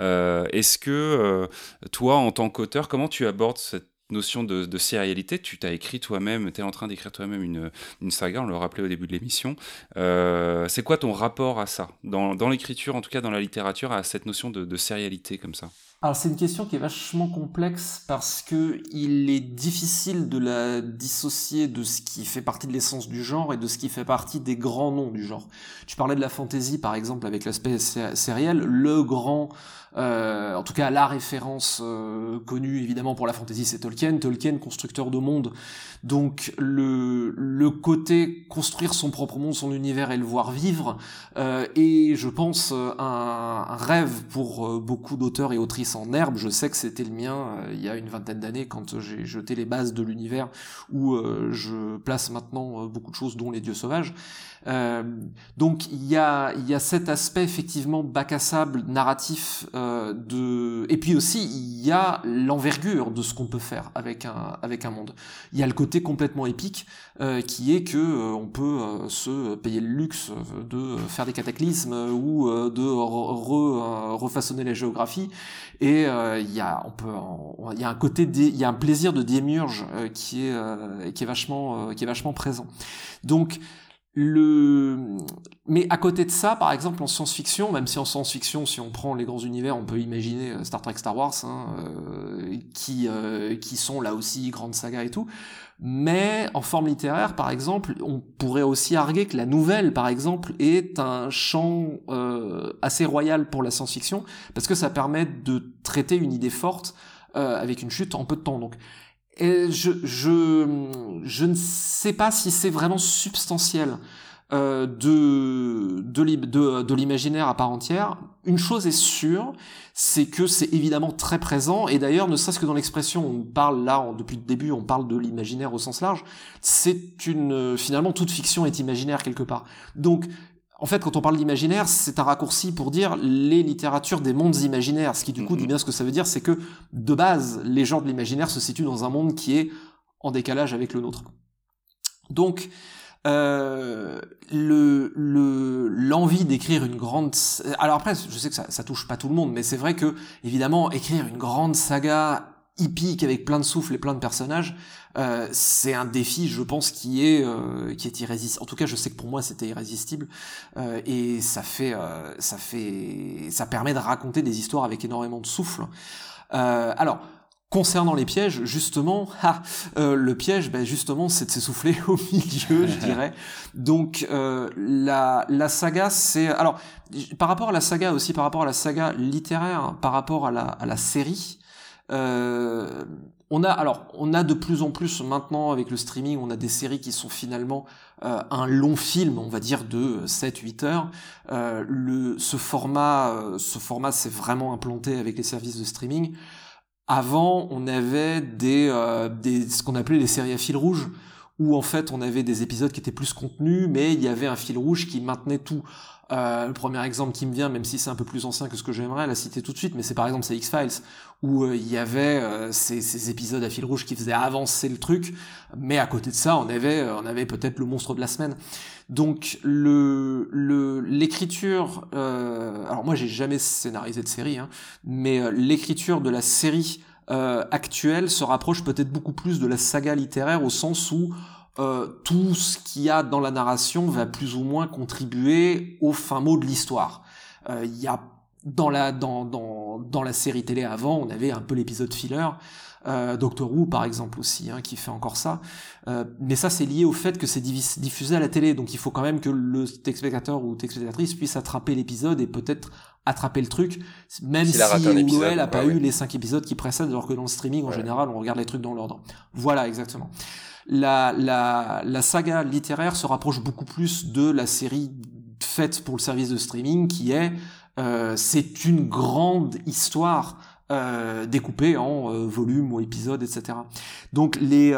Est-ce que toi en tant qu'auteur, comment tu abordes cette notion de, sérialité. Tu t'as écrit toi-même, tu es en train d'écrire toi-même une, saga, on le rappelait au début de l'émission. Euh, c'est quoi ton rapport à ça, dans, l'écriture, en tout cas dans la littérature, à cette notion de, de sérialité comme ça? Alors c'est une question qui est vachement complexe parce que il est difficile de la dissocier de ce qui fait partie de l'essence du genre et de ce qui fait partie des grands noms du genre. Tu parlais de la fantasy par exemple avec l'aspect sériel, le grand euh, en tout cas, la référence euh, connue évidemment pour la fantasy, c'est Tolkien. Tolkien, constructeur de monde. Donc le, le côté construire son propre monde, son univers et le voir vivre euh, est, je pense, un, un rêve pour beaucoup d'auteurs et autrices en herbe. Je sais que c'était le mien il y a une vingtaine d'années quand j'ai jeté les bases de l'univers où je place maintenant beaucoup de choses, dont les dieux sauvages. Euh, donc il y a, y a cet aspect effectivement bac à sable narratif euh, de et puis aussi il y a l'envergure de ce qu'on peut faire avec un avec un monde. Il y a le côté complètement épique euh, qui est que euh, on peut euh, se payer le luxe de faire des cataclysmes ou de re, refaçonner la géographie et il y a on peut il y a un côté il y a un plaisir de démiurge qui est qui est vachement qui est vachement présent. Donc le... Mais à côté de ça, par exemple, en science-fiction, même si en science-fiction, si on prend les grands univers, on peut imaginer euh, Star Trek, Star Wars, hein, euh, qui, euh, qui sont là aussi grandes sagas et tout. Mais en forme littéraire, par exemple, on pourrait aussi arguer que la nouvelle, par exemple, est un champ assez royal pour la science-fiction, parce que ça permet de traiter une idée forte avec une chute en peu de temps. Donc et je, je, je ne sais pas si c'est vraiment substantiel euh, de, de, de, l'imaginaire à part entière. Une chose est sûre, c'est que c'est évidemment très présent, et d'ailleurs, ne serait-ce que dans l'expression, on parle là, depuis le début, on parle de l'imaginaire au sens large, c'est une, finalement, toute fiction est imaginaire quelque part. Donc, en fait, quand on parle d'imaginaire, c'est un raccourci pour dire les littératures des mondes imaginaires. Ce qui, du coup, dit bien ce que ça veut dire, c'est que, de base, les genres de l'imaginaire se situent dans un monde qui est en décalage avec le nôtre. Donc, euh, le l'envie d'écrire une grande alors après je sais que ça, ça touche pas tout le monde mais c'est vrai que évidemment écrire une grande saga hippique avec plein de souffles et plein de personnages, euh, c'est un défi, je pense, qui est euh, qui est irrésistible. En tout cas, je sais que pour moi, c'était irrésistible euh, et ça fait ça fait ça permet de raconter des histoires avec énormément de souffle. alors. Concernant les pièges, justement, ah, le piège, ben justement, c'est de s'essouffler au milieu, je dirais. Donc la, la saga, c'est alors par rapport à la saga aussi, par rapport à la saga littéraire, par rapport à la, à la série, euh, on a alors on a de plus en plus maintenant avec le streaming, on a des séries qui sont finalement euh, un long film, on va dire de 7-8 heures. Euh, le ce format euh, ce format s'est vraiment implanté avec les services de streaming. Avant, on avait des, euh, des ce qu'on appelait les séries à fil rouge où en fait on avait des épisodes qui étaient plus contenus, mais il y avait un fil rouge qui maintenait tout. Euh, le premier exemple qui me vient, même si c'est un peu plus ancien que ce que j'aimerais la citer tout de suite, mais c'est par exemple c'est X-Files, où euh, il y avait euh, ces, ces, épisodes à fil rouge qui faisaient avancer le truc, mais à côté de ça, on avait, on avait peut-être le monstre de la semaine. Donc le l'écriture, alors moi j'ai jamais scénarisé de série, hein, mais l'écriture de la série actuelle se rapproche peut-être beaucoup plus de la saga littéraire au sens où tout ce qu'il y a dans la narration va plus ou moins contribuer au fin mot de l'histoire. Il y a dans la dans, dans, dans la série télé avant, on avait un peu l'épisode filler. Euh, Doctor Who par exemple aussi, hein, qui fait encore ça. Euh, mais ça c'est lié au fait que c'est diffusé à la télé, donc il faut quand même que le téléspectateur ou téléspectatrice puisse attraper l'épisode et peut-être attraper le truc, même si, si a pas eu les cinq épisodes qui précèdent, alors que dans le streaming en général on regarde les trucs dans l'ordre. Voilà exactement. La, la, la saga littéraire se rapproche beaucoup plus de la série faite pour le service de streaming qui est euh, c'est une grande histoire euh, découpée en euh, volumes ou épisodes, etc. Donc les,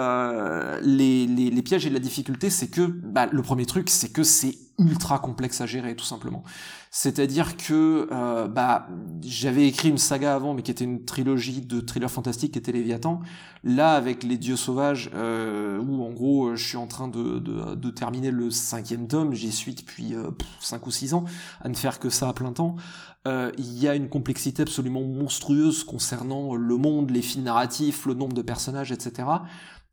les, les, les, pièges et la difficulté, c'est que bah, le premier truc, c'est que c'est ultra complexe à gérer, tout simplement. C'est-à-dire que euh, bah, j'avais écrit une saga avant, mais qui était une trilogie de thrillers fantastiques qui était Léviathan. Là, avec Les Dieux Sauvages, euh, où en gros je suis en train de, de, de terminer le cinquième tome, j'y suis depuis euh, 5 ou 6 ans, à ne faire que ça à plein temps. Euh, il y a une complexité absolument monstrueuse concernant le monde, les fils narratifs, le nombre de personnages, etc.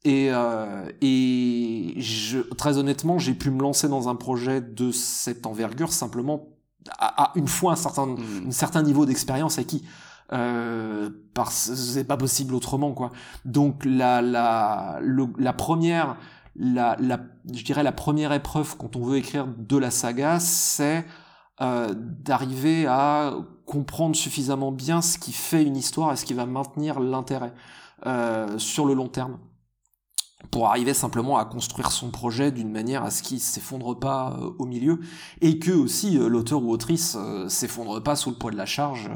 Et, euh, et je, très honnêtement, j'ai pu me lancer dans un projet de cette envergure simplement à, une fois un certain, mmh. un certain niveau d'expérience acquis. Euh, parce c'est pas possible autrement quoi. Donc la la la première la, la je dirais la première épreuve quand on veut écrire de la saga, c'est euh, d'arriver à comprendre suffisamment bien ce qui fait une histoire et ce qui va maintenir l'intérêt euh, sur le long terme pour arriver simplement à construire son projet d'une manière à ce qu'il s'effondre pas euh, au milieu et que aussi euh, l'auteur ou autrice euh, s'effondre pas sous le poids de la charge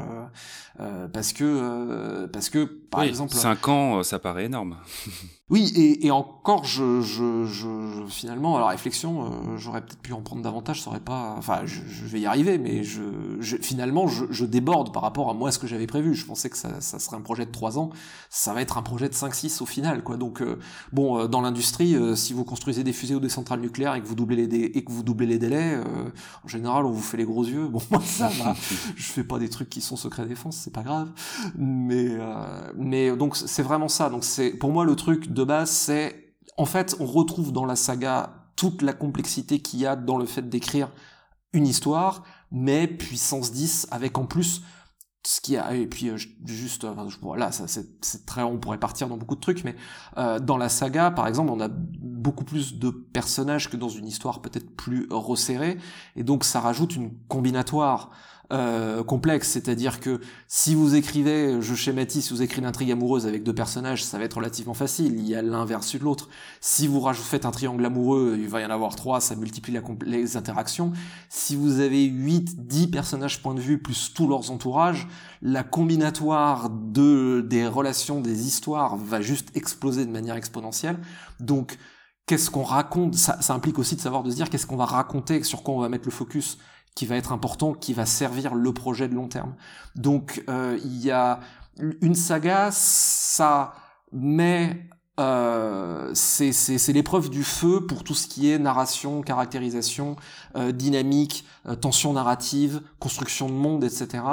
parce que parce que par exemple 5 ans ça paraît énorme Oui, et, et encore, je, je, je, finalement, à la réflexion, euh, j'aurais peut-être pu en prendre davantage, ça aurait pas... Enfin, je, je vais y arriver, mais je, je finalement, je, je, déborde par rapport à moi ce que j'avais prévu. Je pensais que ça, ça, serait un projet de 3 ans, ça va être un projet de 5-6 au final, quoi. Donc, euh, bon, euh, dans l'industrie, si vous construisez des fusées ou des centrales nucléaires et que vous doublez les, dé et que vous doublez les délais, en général, on vous fait les gros yeux. Bon, moi, ça va. je fais pas des trucs qui sont secret défense, c'est pas grave. Mais, mais donc, c'est vraiment ça. Donc, c'est pour moi le truc de base, c'est en fait, on retrouve dans la saga toute la complexité qu'il y a dans le fait d'écrire une histoire, mais puissance 10 avec en plus ce qui a et puis euh, juste voilà ça c'est très on pourrait partir dans beaucoup de trucs mais euh, dans la saga par exemple on a beaucoup plus de personnages que dans une histoire peut-être plus resserrée et donc ça rajoute une combinatoire euh, complexe, c'est-à-dire que si vous écrivez, je schématise, si vous écrivez une intrigue amoureuse avec deux personnages, ça va être relativement facile, il y a l'un versus l'autre. Si vous faites un triangle amoureux, il va y en avoir trois, ça multiplie les interactions. Si vous avez 8, 10 personnages point de vue, plus tous leurs entourages, la combinatoire de, des relations, des histoires va juste exploser de manière exponentielle. Donc, qu'est-ce qu'on raconte? Ça, ça, implique aussi de savoir de se dire qu'est-ce qu'on va raconter, sur quoi on va mettre le focus qui va être important, qui va servir le projet de long terme. Donc euh, il y a une saga, ça met euh, c'est l'épreuve du feu pour tout ce qui est narration, caractérisation, euh, dynamique, euh, tension narrative, construction de monde, etc.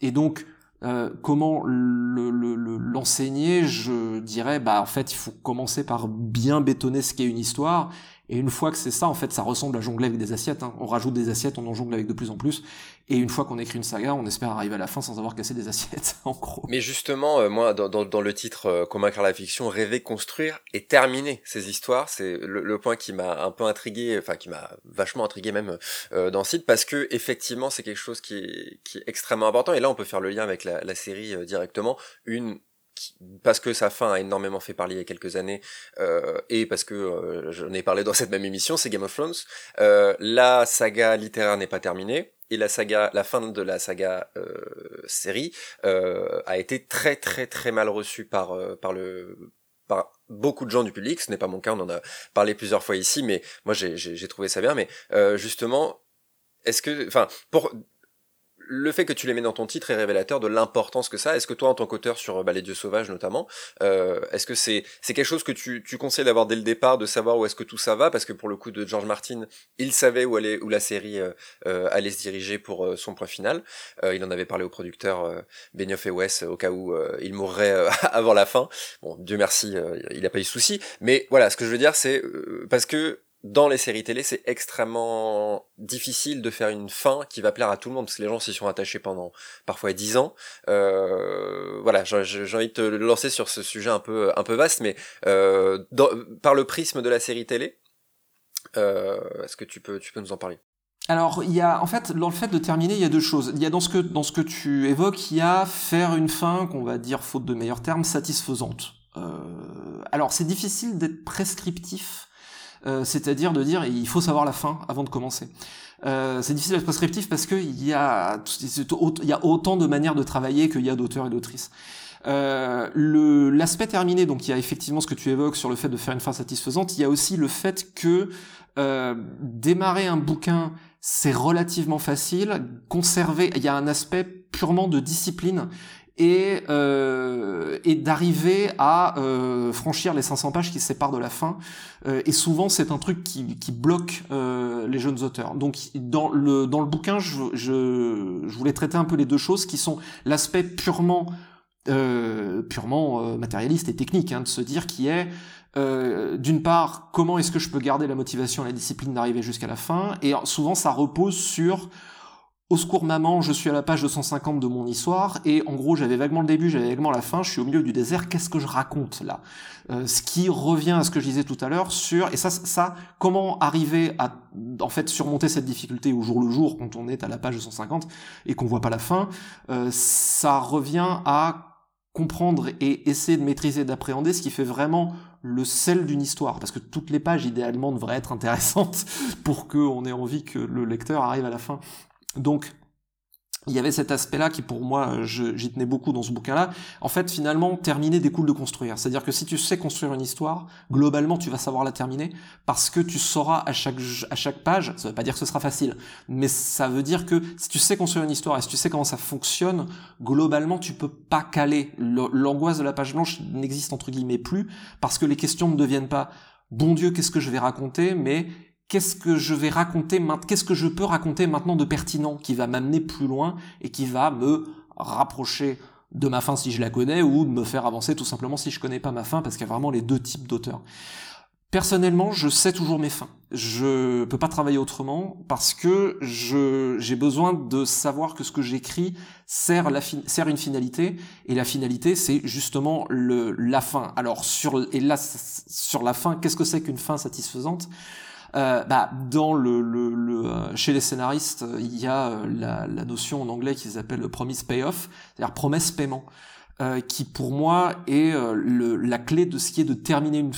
Et donc, euh, comment l'enseigner le, Je dirais, bah en fait, il faut commencer par bien bétonner ce qu'est une histoire et une fois que c'est ça, en fait, ça ressemble à jongler avec des assiettes. Hein. On rajoute des assiettes, on en jongle avec de plus en plus. Et une fois qu'on écrit une saga, on espère arriver à la fin sans avoir cassé des assiettes, en gros. Mais justement, euh, moi, dans, dans, le titre euh, Convaincre la fiction, rêver, construire et terminer ces histoires, c'est le, point qui m'a un peu intrigué, enfin qui m'a vachement intrigué même euh, dans le site, parce que effectivement, c'est quelque chose qui est, qui est extrêmement important. Et là, on peut faire le lien avec la, la série euh, directement. Une parce que sa fin a énormément fait parler il y a quelques années euh, et parce que euh, j'en ai parlé dans cette même émission, c'est Game of Thrones. Euh, la saga littéraire n'est pas terminée et la saga, la fin de la saga euh, série euh, a été très très très mal reçue par euh, par le par beaucoup de gens du public. Ce n'est pas mon cas, on en a parlé plusieurs fois ici, mais moi j'ai trouvé ça bien. Mais justement, est-ce que, enfin, pour le fait que tu les mets dans ton titre est révélateur de l'importance que ça. Est-ce que toi, en tant qu'auteur sur bah, les dieux sauvages notamment, euh, est-ce que c'est quelque chose que tu, tu conseilles d'avoir dès le départ, de savoir où est-ce que tout ça va, parce que pour le coup de George Martin, il savait où allait où la série euh, euh allait se diriger pour euh, son point final. Euh, il en avait parlé au producteur Benioff et Wes au cas où il mourrait avant la fin. Bon, Dieu merci, il n'a pas eu de souci. Mais voilà, ce que je veux dire, c'est parce que dans les séries télé, c'est extrêmement difficile de faire une fin qui va plaire à tout le monde, parce que les gens s'y sont attachés pendant parfois dix ans. Euh, voilà, j'ai envie de te lancer sur ce sujet un peu, un peu vaste, mais euh, par le prisme de la série télé, euh, est-ce que tu peux, tu peux nous en parler? Alors, il y a, en fait, dans le fait de terminer, il y a deux choses. Il y a dans ce que, dans ce que tu évoques, il y a faire une fin, qu'on va dire, faute de meilleurs termes, satisfaisante. Euh, alors, c'est difficile d'être prescriptif euh, c'est-à-dire de dire il faut savoir la fin avant de commencer. Euh, c'est difficile d'être prescriptif parce qu'il y a il y a autant de manières de travailler qu'il y a d'auteurs et d'autrices. Euh, l'aspect terminé, donc il y a effectivement ce que tu évoques sur le fait de faire une fin satisfaisante. Il y a aussi le fait que euh, démarrer un bouquin c'est relativement facile. Conserver, il y a un aspect purement de discipline et, euh, et d'arriver à euh, franchir les 500 pages qui séparent de la fin. Euh, et souvent, c'est un truc qui, qui bloque euh, les jeunes auteurs. Donc, dans le, dans le bouquin, je, je, je voulais traiter un peu les deux choses, qui sont l'aspect purement, euh, purement euh, matérialiste et technique, hein, de se dire qui est d'une part, comment est-ce que je peux garder la motivation et la discipline d'arriver jusqu'à la fin? Et souvent, ça repose sur au secours maman, je suis à la page 250 de mon histoire, et en gros j'avais vaguement le début, j'avais vaguement la fin, je suis au milieu du désert, qu'est-ce que je raconte là? Euh, Ce qui revient à ce que je disais tout à l'heure sur, et ça, ça, comment arriver à en fait surmonter cette difficulté au jour le jour quand on est à la page 250 et qu'on voit pas la fin, euh, ça revient à comprendre et essayer de maîtriser, d'appréhender ce qui fait vraiment le sel d'une histoire, parce que toutes les pages idéalement devraient être intéressantes pour qu'on ait envie que le lecteur arrive à la fin donc, il y avait cet aspect-là qui pour moi, j'y tenais beaucoup dans ce bouquin-là. En fait, finalement, terminer découle de construire. C'est-à-dire que si tu sais construire une histoire, globalement, tu vas savoir la terminer parce que tu sauras à chaque, à chaque page, ça veut pas dire que ce sera facile, mais ça veut dire que si tu sais construire une histoire et si tu sais comment ça fonctionne, globalement, tu peux pas caler. L'angoisse de la page blanche n'existe entre guillemets plus parce que les questions ne deviennent pas bon Dieu, qu'est-ce que je vais raconter, mais qu'est-ce que je vais raconter, qu'est-ce que je peux raconter maintenant de pertinent qui va m'amener plus loin et qui va me rapprocher de ma fin si je la connais ou de me faire avancer tout simplement si je connais pas ma fin parce qu'il y a vraiment les deux types d'auteurs. Personnellement, je sais toujours mes fins. Je peux pas travailler autrement parce que je j'ai besoin de savoir que ce que j'écris sert la sert une finalité et la finalité c'est justement le la fin. Alors sur et là sur la fin, qu'est-ce que c'est qu'une fin satisfaisante? Euh, bah, dans le, le, le, euh, chez les scénaristes, il y a euh, la, la notion en anglais qu'ils appellent le promise payoff, c'est-à-dire promesse paiement. Euh, qui pour moi est le, la clé de ce qui est de terminer une,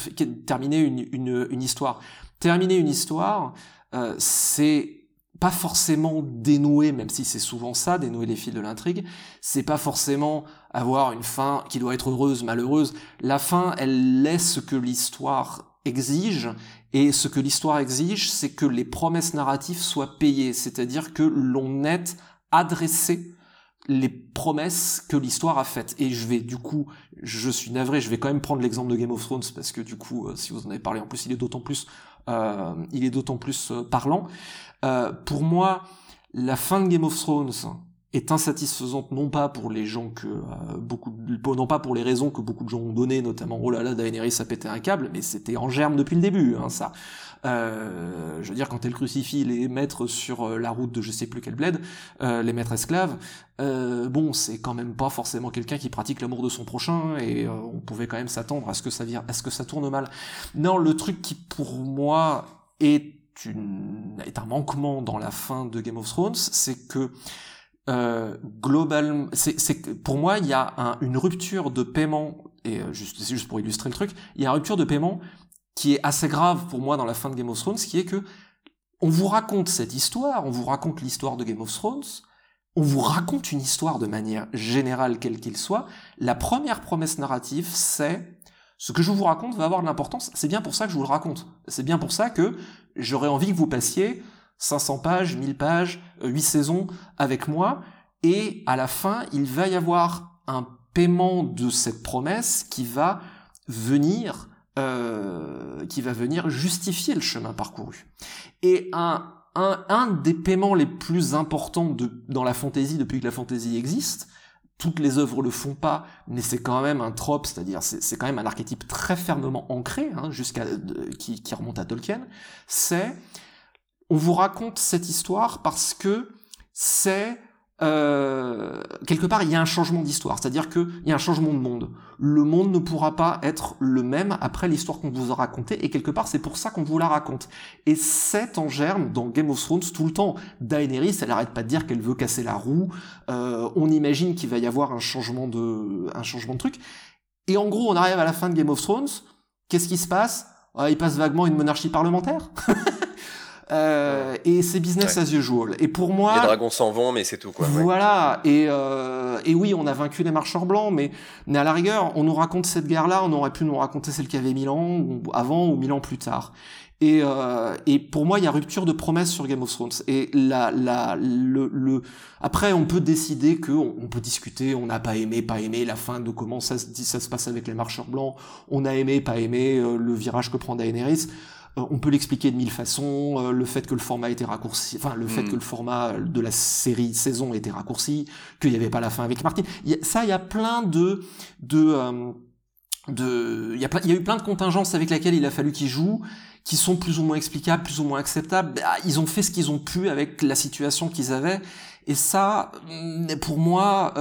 terminer une, une histoire. Terminer une histoire, euh, c'est pas forcément dénouer, même si c'est souvent ça, dénouer les fils de l'intrigue, c'est pas forcément avoir une fin qui doit être heureuse, malheureuse. La fin, elle laisse ce que l'histoire exige et ce que l'histoire exige, c'est que les promesses narratives soient payées, c'est-à-dire que l'on ait adressé les promesses que l'histoire a faites. Et je vais, du coup, je suis navré, je vais quand même prendre l'exemple de Game of Thrones parce que du coup, euh, si vous en avez parlé, en plus, il est d'autant plus, euh, il est d'autant plus euh, parlant. Euh, pour moi, la fin de Game of Thrones, est insatisfaisante non pas pour les gens que euh, beaucoup non pas pour les raisons que beaucoup de gens ont données notamment oh là là Daenerys a pété un câble mais c'était en germe depuis le début hein, ça. Euh, je veux dire quand elle crucifie les maîtres sur euh, la route de je sais plus quel bled euh, les maîtres esclaves bon c'est quand même pas forcément quelqu'un qui pratique l'amour de son prochain et on pouvait quand même s'attendre à ce que ça vire à ce que ça tourne mal. Non le truc qui pour moi est une est un manquement dans la fin de Game of Thrones c'est que euh, globalement, c'est pour moi, il y a une rupture de paiement, et euh, juste, c'est juste pour illustrer le truc, il y a une rupture de paiement qui est assez grave pour moi dans la fin de Game of Thrones, qui est que on vous raconte cette histoire, on vous raconte l'histoire de Game of Thrones, on vous raconte une histoire de manière générale, quelle qu'il soit. La première promesse narrative, c'est ce que je vous raconte va avoir de l'importance. C'est bien pour ça que je vous le raconte. C'est bien pour ça que j'aurais envie que vous passiez 500 pages, 1000 pages, 8 euh, saisons avec moi, et à la fin, il va y avoir un paiement de cette promesse qui va venir euh, qui va venir justifier le chemin parcouru. Et un, un, un des paiements les plus importants de, dans la fantaisie depuis que la fantaisie existe, toutes les œuvres le font pas, mais c'est quand même un trope, c'est-à-dire c'est quand même un archétype très fermement ancré, hein, jusqu'à qui, qui remonte à Tolkien. C'est on vous raconte cette histoire parce que c'est euh, quelque part, il y a un changement d'histoire, c'est-à-dire qu'il y a un changement de monde. Le monde ne pourra pas être le même après l'histoire qu'on vous a racontée, et quelque part, c'est pour ça qu'on vous la raconte. Et c'est en germe dans Game of Thrones tout le temps. Daenerys, elle arrête pas de dire qu'elle veut casser la roue. Euh, on imagine qu'il va y avoir un changement de, un changement de truc. Et en gros, on arrive à la fin de Game of Thrones. Qu'est-ce qui se passe? Ah, Il passe vaguement une monarchie parlementaire. Euh, et c'est business as usual. Et pour moi, les dragons s'en vont, mais c'est tout quoi. Voilà. Et euh, et oui, on a vaincu les marcheurs blancs, mais mais à la rigueur, on nous raconte cette guerre-là, on aurait pu nous raconter celle qui avait mille ans ou avant ou mille ans plus tard. Et, euh, et pour moi, il y a rupture de promesse sur Game of Thrones. Et la, la, le, le... après, on peut décider que on, peut discuter. On n'a pas aimé, pas aimé la fin de comment ça, ça se passe avec les marcheurs blancs. On a aimé, pas aimé euh, le virage que prend Daenerys. Euh, on peut l'expliquer de mille façons, euh, le fait que le format était raccourci, enfin le fait hmm. que le format de la série saison était raccourci, qu'il n'y avait pas la fin avec Martin. ça, il y a plein de de euh, de il y a il y a eu plein de contingences avec lesquelles il a fallu qu'il joue qui sont plus ou moins explicables, plus ou moins acceptables. Bah, ils ont fait ce qu'ils ont pu avec la situation qu'ils avaient. Et ça, mm, pour moi,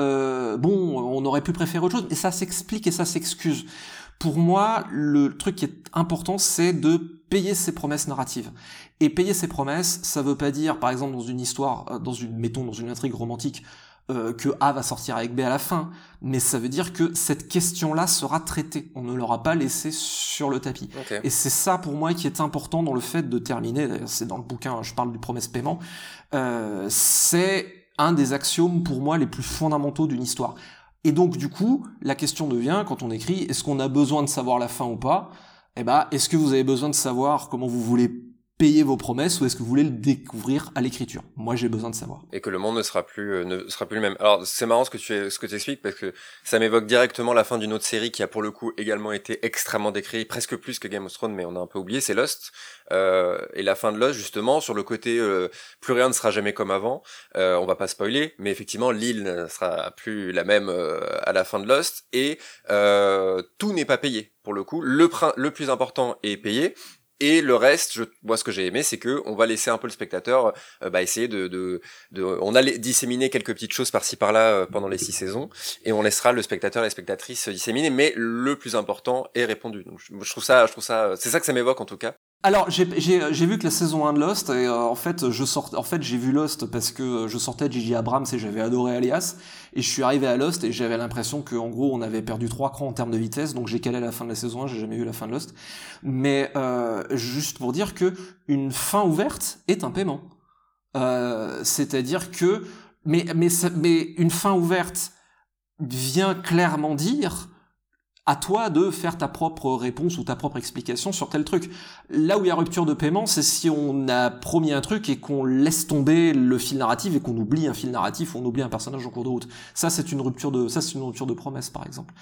bon, on aurait pu préférer autre chose, mais ça s'explique et ça s'excuse. Pour moi, le truc qui est important, c'est de payer ses promesses narratives. Et payer ses promesses, ça veut pas dire, par exemple, dans une histoire, euh, dans une, mettons, dans une intrigue romantique, euh, que A va sortir avec B à la fin, mais ça veut dire que cette question-là sera traitée. On ne l'aura pas laissée sur le tapis. Et c'est ça pour moi qui est important dans le fait de terminer. D'ailleurs, c'est dans le bouquin, je parle du promesse paiement. Euh, c'est un des axiomes pour moi les plus fondamentaux d'une histoire. Et donc du coup, la question devient quand on écrit, est-ce qu'on a besoin de savoir la fin ou pas? Eh ben, est-ce que vous avez besoin de savoir comment vous voulez payer vos promesses ou est-ce que vous voulez le découvrir à l'écriture? Moi, j'ai besoin de savoir. Et que le monde ne sera plus euh, ne sera plus le même. Alors, c'est marrant ce que tu ce que tu expliques parce que ça m'évoque directement la fin d'une autre série qui a pour le coup également été extrêmement décrite, presque plus que Game of Thrones, mais on a un peu oublié, c'est Lost. Euh, et la fin de Lost justement sur le côté euh, plus rien ne sera jamais comme avant. Euh, on va pas spoiler, mais effectivement l'île ne sera plus la même euh, à la fin de Lost et tout n'est pas payé pour le coup. Le, plus important est payé, et le reste, je, moi, ce que j'ai aimé, c'est que on va laisser un peu le spectateur euh, bah, essayer de, de, de, on a disséminé quelques petites choses par-ci par-là euh, pendant les six saisons, et on laissera le spectateur et les spectatrices disséminer, mais le plus important est répondu. Donc, je, je trouve ça, je trouve ça, c'est ça que ça m'évoque en tout cas. Alors j'ai vu que la saison 1 de Lost et euh, en fait je sort en fait j'ai vu Lost parce que je sortais de Gigi Abrams et j'avais adoré Alias et je suis arrivé à Lost et j'avais l'impression que en gros on avait perdu trois crans en termes de vitesse donc j'ai calé la fin de la saison 1 j'ai jamais vu la fin de Lost. Mais euh, juste pour dire que une fin ouverte est un paiement. Euh, c'est-à-dire que mais mais mais une fin ouverte vient clairement dire à toi de faire ta propre réponse ou ta propre explication sur tel truc. Là où il y a rupture de paiement, c'est si on a promis un truc et qu'on laisse tomber le fil narratif et qu'on oublie un fil narratif ou on oublie un personnage en cours de route. Ça, c'est une rupture de, ça, c'est une rupture de promesse, par exemple.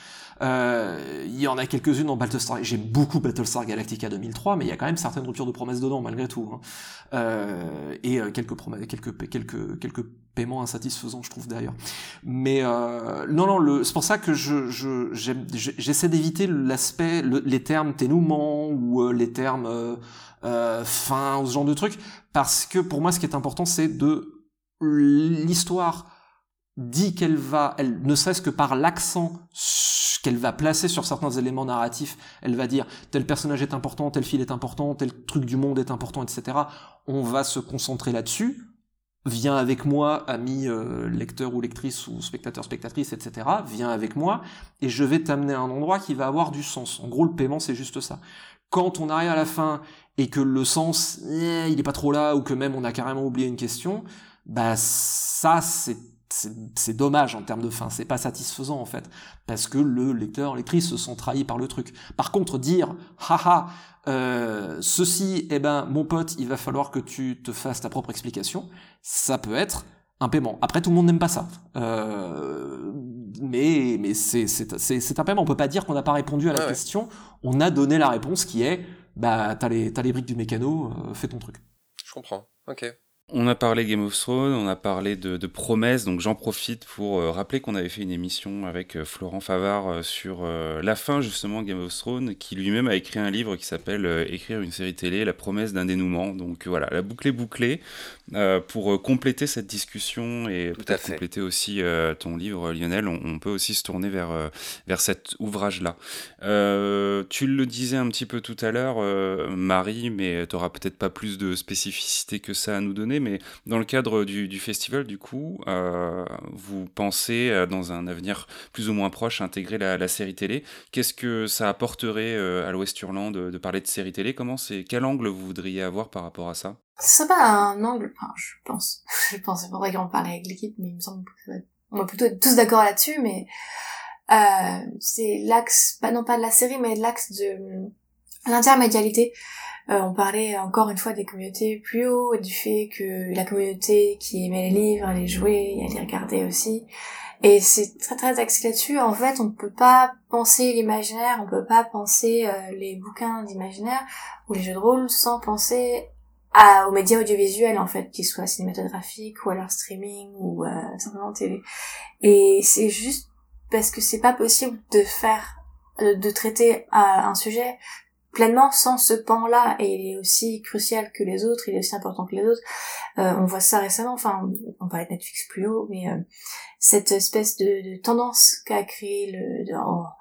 Euh, il y en a quelques-unes dans Battlestar. J'aime beaucoup Battlestar Galactica 2003, mais il y a quand même certaines ruptures de promesses dedans, malgré tout. Hein. Euh, et euh, quelques quelques, quelques, quelques paiement insatisfaisant, je trouve d'ailleurs. Mais euh, non, non, c'est pour ça que je, je, j'essaie d'éviter l'aspect, les termes ténouement ou euh, les termes euh, euh, fin, ou ce genre de trucs, parce que pour moi, ce qui est important, c'est de l'histoire dit qu'elle va, elle ne serait-ce que par l'accent qu'elle va placer sur certains éléments narratifs, elle va dire tel personnage est important, tel fil est important, tel truc du monde est important, etc. On va se concentrer là-dessus viens avec moi, ami euh, lecteur ou lectrice ou spectateur, spectatrice, etc. Viens avec moi et je vais t'amener à un endroit qui va avoir du sens. En gros, le paiement, c'est juste ça. Quand on arrive à la fin et que le sens, eh, il est pas trop là ou que même on a carrément oublié une question, bah ça, c'est c'est dommage en termes de fin, c'est pas satisfaisant en fait, parce que le lecteur, lectrice se sont trahis par le truc. Par contre, dire, haha, euh, ceci, eh ben, mon pote, il va falloir que tu te fasses ta propre explication, ça peut être un paiement. Après, tout le monde n'aime pas ça. Euh, mais mais c'est, c'est, c'est, un paiement. On peut pas dire qu'on n'a pas répondu à la question. On a donné la réponse qui est, bah, t'as les, t'as les briques du mécano, euh, fais ton truc. Je comprends. Ok. On a parlé Game of Thrones, on a parlé de, promesses, donc j'en profite pour euh, rappeler qu'on avait fait une émission avec euh, Florent Favard euh, sur la fin justement Game of Thrones, qui lui-même a écrit un livre qui s'appelle Écrire une série télé, la promesse d'un dénouement. Donc voilà, la boucle est bouclée. Pour compléter cette discussion et peut-être compléter aussi ton livre, Lionel, on, on, peut aussi se tourner vers, vers cet ouvrage-là. tu le disais un petit peu tout à l'heure, Marie, mais tu n'auras peut-être pas plus de spécificité que ça à nous donner mais dans le cadre du, festival, du coup, euh, vous pensez, euh, dans un avenir plus ou moins proche, intégrer la, série télé. Qu'est-ce que ça apporterait euh, à l'Ouest Hurlant de, parler de série télé? Comment c'est Quel angle vous voudriez avoir par rapport à ça? C'est pas un angle, enfin, je pense. je pense, c'est vrai qu'on parle avec l'équipe, mais il me semble qu'on va plutôt être tous d'accord là-dessus, mais c'est l'axe, pas non pas de la série, mais l'axe de l'intermédialité. Euh, on parlait encore une fois des communautés plus haut du fait que la communauté qui aimait les livres, les jouer, elle les regardait aussi. Et c'est très très axé là-dessus. En fait, on ne peut pas penser l'imaginaire, on peut pas penser euh, les bouquins d'imaginaire ou les jeux de rôle sans penser aux médias audiovisuels en fait, qu'ils soient cinématographiques ou alors streaming ou euh, simplement télé. Et c'est juste parce que c'est pas possible de faire de traiter un sujet pleinement sans ce pan-là, et il est aussi crucial que les autres, il est aussi important que les autres. Euh, on voit ça récemment, enfin, on parlait de Netflix plus haut, mais euh, cette espèce de, de tendance qu'a créé le, de,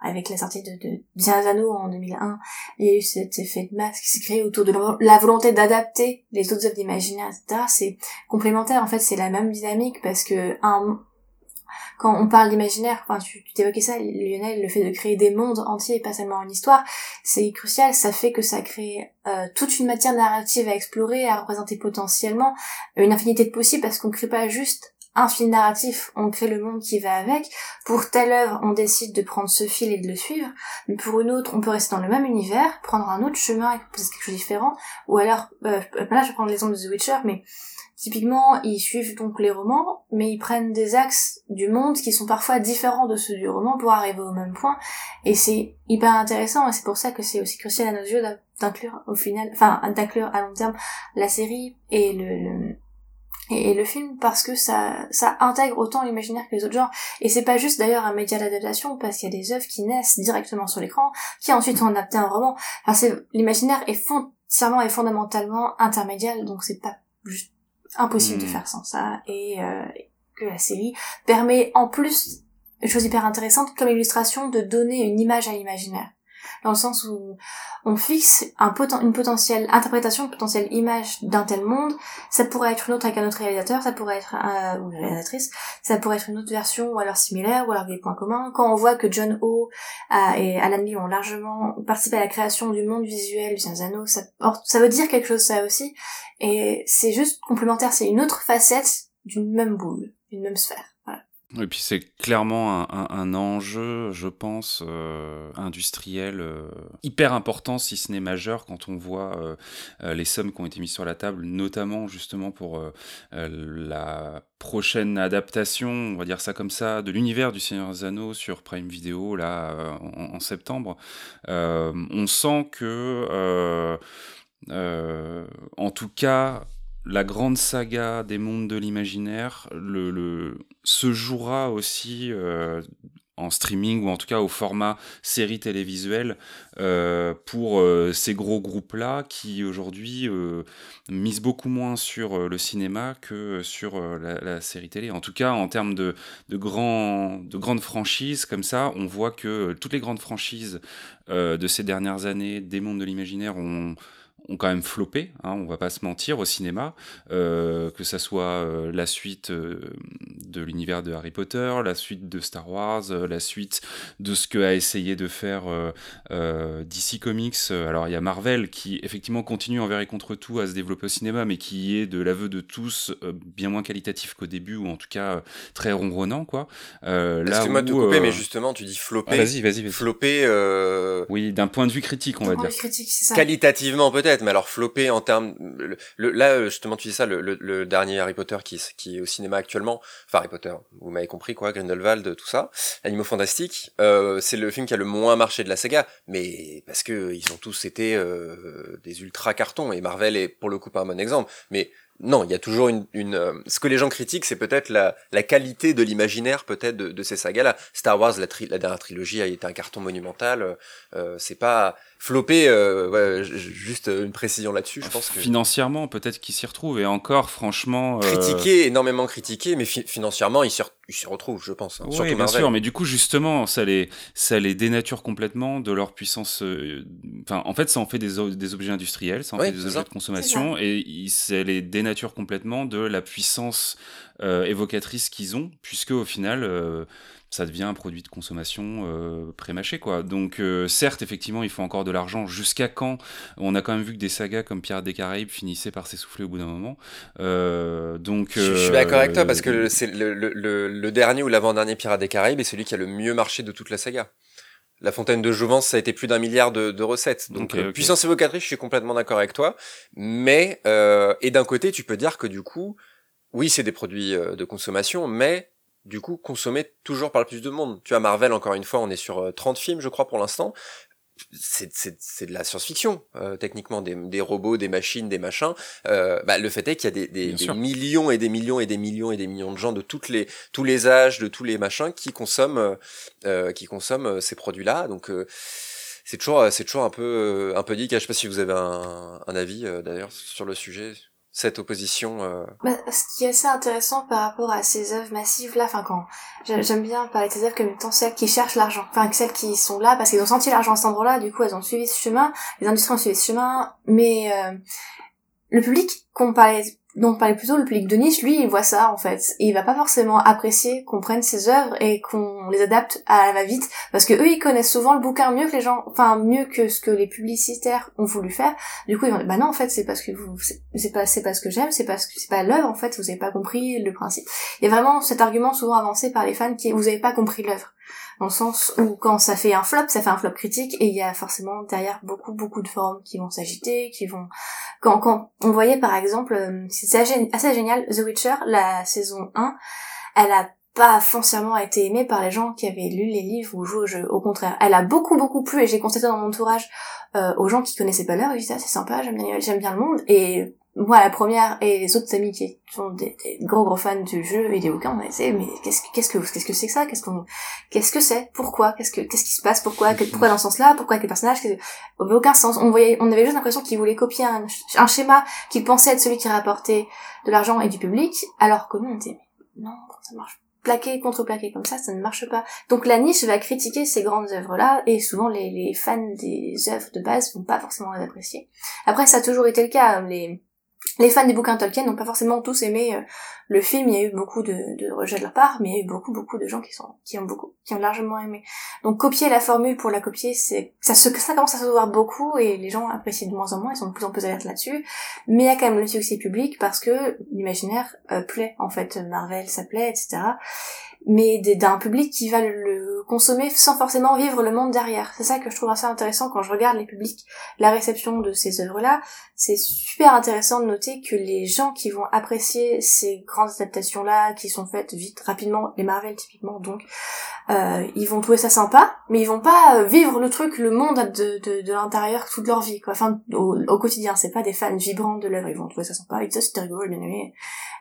avec la sortie de, de en 2001, il y a eu cet effet de masse qui s'est créé autour de la volonté d'adapter les autres œuvres d'imaginaire, etc. C'est complémentaire, en fait, c'est la même dynamique parce que un, quand on parle d'imaginaire, enfin, tu t'évoquais ça, Lionel, le fait de créer des mondes entiers et pas seulement une histoire, c'est crucial, ça fait que ça crée euh, toute une matière narrative à explorer, à représenter potentiellement, une infinité de possibles, parce qu'on crée pas juste un fil narratif, on crée le monde qui va avec. Pour telle œuvre, on décide de prendre ce fil et de le suivre. Mais pour une autre, on peut rester dans le même univers, prendre un autre chemin et peut-être quelque chose de différent. Ou alors, euh, là je vais prendre l'exemple de The Witcher, mais Typiquement, ils suivent donc les romans, mais ils prennent des axes du monde qui sont parfois différents de ceux du roman pour arriver au même point. Et c'est hyper intéressant, et c'est pour ça que c'est aussi crucial à nos yeux d'inclure au final, enfin, d'inclure à long terme la série et le, et, le film parce que ça ça intègre autant l'imaginaire que les autres genres et c'est pas juste d'ailleurs un média d'adaptation parce qu'il y a des œuvres qui naissent directement sur l'écran qui ensuite sont adaptées un roman enfin c'est l'imaginaire est foncièrement et fondamentalement intermédial donc c'est pas juste impossible de hmm. faire sans ça et euh, que la série permet en plus une chose hyper intéressante comme illustration de donner une image à l'imaginaire dans le sens où on fixe une potentielle interprétation, une potentielle image d'un tel monde. Ça pourrait être une autre avec un autre réalisateur, ça pourrait être un, ou une réalisatrice, ça pourrait être une autre version ou alors similaire ou alors des points communs. Quand on voit que John O et Alan Lee ont largement participé à la création du monde visuel du Seigneur ça, ça veut dire quelque chose ça aussi. Et c'est juste complémentaire, c'est une autre facette d'une même boule, d'une même sphère. Et puis c'est clairement un, enjeu, je pense, euh, industriel euh, hyper important, si ce n'est majeur, quand on voit euh, les sommes qui ont été mises sur la table, notamment justement pour la prochaine adaptation, on va dire ça comme ça, de l'univers du Seigneur des Anneaux sur Prime Video, là, en septembre. on sent que, en tout cas, la grande saga des mondes de l'imaginaire se jouera aussi euh, en streaming ou en tout cas au format série télévisuelle euh, pour euh, ces gros groupes-là qui aujourd'hui misent beaucoup moins sur le cinéma que sur la, série télé. En tout cas, en termes de grandes franchises comme ça, on voit que toutes les grandes franchises de ces dernières années des mondes de l'imaginaire ont ont quand même floppé, hein, on va pas se mentir, au cinéma, euh, que ça soit euh, la suite euh, de l'univers de Harry Potter, la suite de Star Wars, la suite de ce que a essayé de faire DC Comics. Alors il y a Marvel qui effectivement continue envers et contre tout à se développer au cinéma, mais qui est de l'aveu de tous bien moins qualitatif qu'au début, ou en tout cas très ronronnant, quoi. Excuse-moi de te couper, mais justement tu dis flopper. vas-y, vas-y, vas-y. Flopper. Oui, d'un point de vue critique, on va dire. Critique, ça. Qualitativement peut-être mais alors flopper en termes, là justement tu dis ça, le, dernier Harry Potter qui, qui est au cinéma actuellement, enfin Harry Potter, vous m'avez compris quoi, Grindelwald, tout ça, Animaux Fantastiques, euh, c'est le film qui a le moins marché de la saga, mais parce que ils ont tous été euh, des ultra cartons et Marvel est pour le coup un bon exemple, mais non, il y a toujours une, euh, ce que les gens critiquent, c'est peut-être la, qualité de l'imaginaire peut-être de, ces sagas-là. Star Wars, la, dernière trilogie a été un carton monumental. Euh, c'est pas flopper. Euh, juste une précision là-dessus, je pense. Que... Financièrement, peut-être qu'il s'y retrouve et encore, franchement. Euh, critiqué, énormément critiqué, mais financièrement, il s'y, retrouve, je pense. Hein, oui, bien sûr, mais du coup, justement, ça les, ça les dénature complètement de leur puissance. Enfin, en fait, ça en fait des, des objets industriels, ça en fait des objets de consommation et ça les dénature nature complètement de la puissance euh, évocatrice qu'ils ont, puisque au final, euh, ça devient un produit de consommation euh, pré-mâché, quoi. Donc, certes, effectivement, il faut encore de l'argent. Jusqu'à quand On a quand même vu que des sagas comme Pirates des Caraïbes finissaient par s'essouffler au bout d'un moment. donc, je, suis d'accord avec toi parce que c'est le, le, dernier ou l'avant-dernier Pirates des Caraïbes est celui qui a le mieux marché de toute la saga. La fontaine de Jouvence, ça a été plus d'un milliard de, recettes. Donc euh, puissance évocatrice, je suis complètement d'accord avec toi. Mais euh, et d'un côté, tu peux dire que du coup, oui, c'est des produits euh, de consommation, mais du coup, consommés toujours par le plus de monde. Tu as Marvel, encore une fois, on est sur 30 films, je crois, pour l'instant. C'est de la science-fiction euh, techniquement. Des, des, robots des machines des machins. Euh, bah, le fait est qu'il y a des, des, des millions et des millions et des millions et des millions de gens de toutes les tous les âges de tous les machins qui consomment euh, qui consomment ces produits là donc euh, c'est toujours c'est toujours un peu un peu dit je sais pas si vous avez un, un avis d'ailleurs sur le sujet cette opposition euh... bah, ce qui est assez intéressant par rapport à ces œuvres massives là enfin quand j'aime bien parler de ces œuvres comme étant celles qui cherchent l'argent. Enfin celles qui sont là parce qu'ils ont senti l'argent à cet endroit là du coup elles ont suivi ce chemin les industries ont suivi ce chemin mais euh, le public qu'on parlait donc parlait plutôt le public de niche, lui, il voit ça en fait. Et il va pas forcément apprécier qu'on prenne ses œuvres et qu'on les adapte à la va-vite, parce que eux, ils connaissent souvent le bouquin mieux que les gens, enfin mieux que ce que les publicitaires ont voulu faire. Du coup, ils vont dire bah non, en fait, c'est parce que vous, c'est pas, c'est pas ce que j'aime, c'est parce que c'est pas l'œuvre en fait, vous avez pas compris le principe. Il y a vraiment cet argument souvent avancé par les fans qui vous avez pas compris l'œuvre dans le sens où quand ça fait un flop, ça fait un flop critique et il y a forcément derrière beaucoup beaucoup de forums qui vont s'agiter, qui vont quand quand on voyait par exemple euh, c'est assez génial The Witcher la saison 1, elle a pas foncièrement été aimée par les gens qui avaient lu les livres ou joué au jeu. Au contraire, elle a beaucoup beaucoup plu et j'ai constaté dans mon entourage euh, aux gens qui connaissaient pas l'heure, ils disaient ah, c'est sympa, j'aime bien j'aime bien le monde et moi la première et les autres amis qui sont des, gros gros fans du jeu et des bouquins on dit mais qu'est-ce que qu'est-ce que qu'est-ce que c'est que ça? Qu'est-ce qu'on qu'est-ce que c'est? Pourquoi? Qu'est-ce que qu'est-ce qui se passe? Pourquoi? Pourquoi dans ce sens-là? Pourquoi avec les personnages aucun sens. On voyait on avait juste l'impression qu'ils voulaient copier un, un schéma qu'ils pensaient être celui qui rapportait de l'argent et du public alors que nous on disait non ça marche plaquer contre plaquer comme ça, ça ne marche pas. Donc la niche va critiquer ces grandes œuvres-là, et souvent les, les, fans des œuvres de base vont pas forcément les apprécier. Après, ça a toujours été le cas. Les, les fans des bouquins Tolkien n'ont pas forcément tous aimé euh, le film, il y a eu beaucoup de, rejets de leur part, mais il y a eu beaucoup beaucoup de gens qui ont beaucoup qui ont largement aimé. Donc copier la formule pour la copier, c'est ça ça commence à se voir beaucoup et les gens apprécient de moins en moins, ils sont de plus en plus alertes là-dessus. Mais il y a quand même le succès public parce que l'imaginaire euh, plaît en fait, Marvel ça plaît, etc mais d'un public qui va le consommer sans forcément vivre le monde derrière. C'est ça que je trouve assez intéressant quand je regarde les publics, la réception de ces œuvres-là. C'est super intéressant de noter que les gens qui vont apprécier ces grandes adaptations-là, qui sont faites vite, rapidement, les Marvel typiquement, donc, euh, ils vont trouver ça sympa, mais ils vont pas euh, vivre le truc, le monde de, de, l'intérieur toute leur vie, quoi. Enfin, au, au quotidien, c'est pas des fans vibrants de l'œuvre, ils vont trouver ça sympa, ils disent ça c'était rigolo, bien aimé.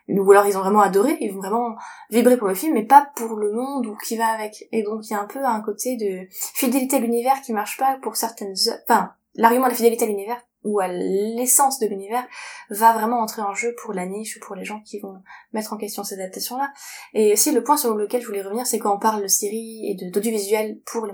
Ou alors ils ont vraiment adoré, ils vont vraiment vibrer pour le film, mais pas pour le monde ou qui va avec. Et donc il y a un peu un côté de fidélité à l'univers qui marche pas pour certaines... Enfin, l'argument de fidélité à l'univers ou à l'essence de l'univers va vraiment entrer en jeu pour la niche ou pour les gens qui vont mettre en question ces adaptations-là. Et aussi le point sur lequel je voulais revenir, c'est quand on parle de séries et d'audiovisuel pour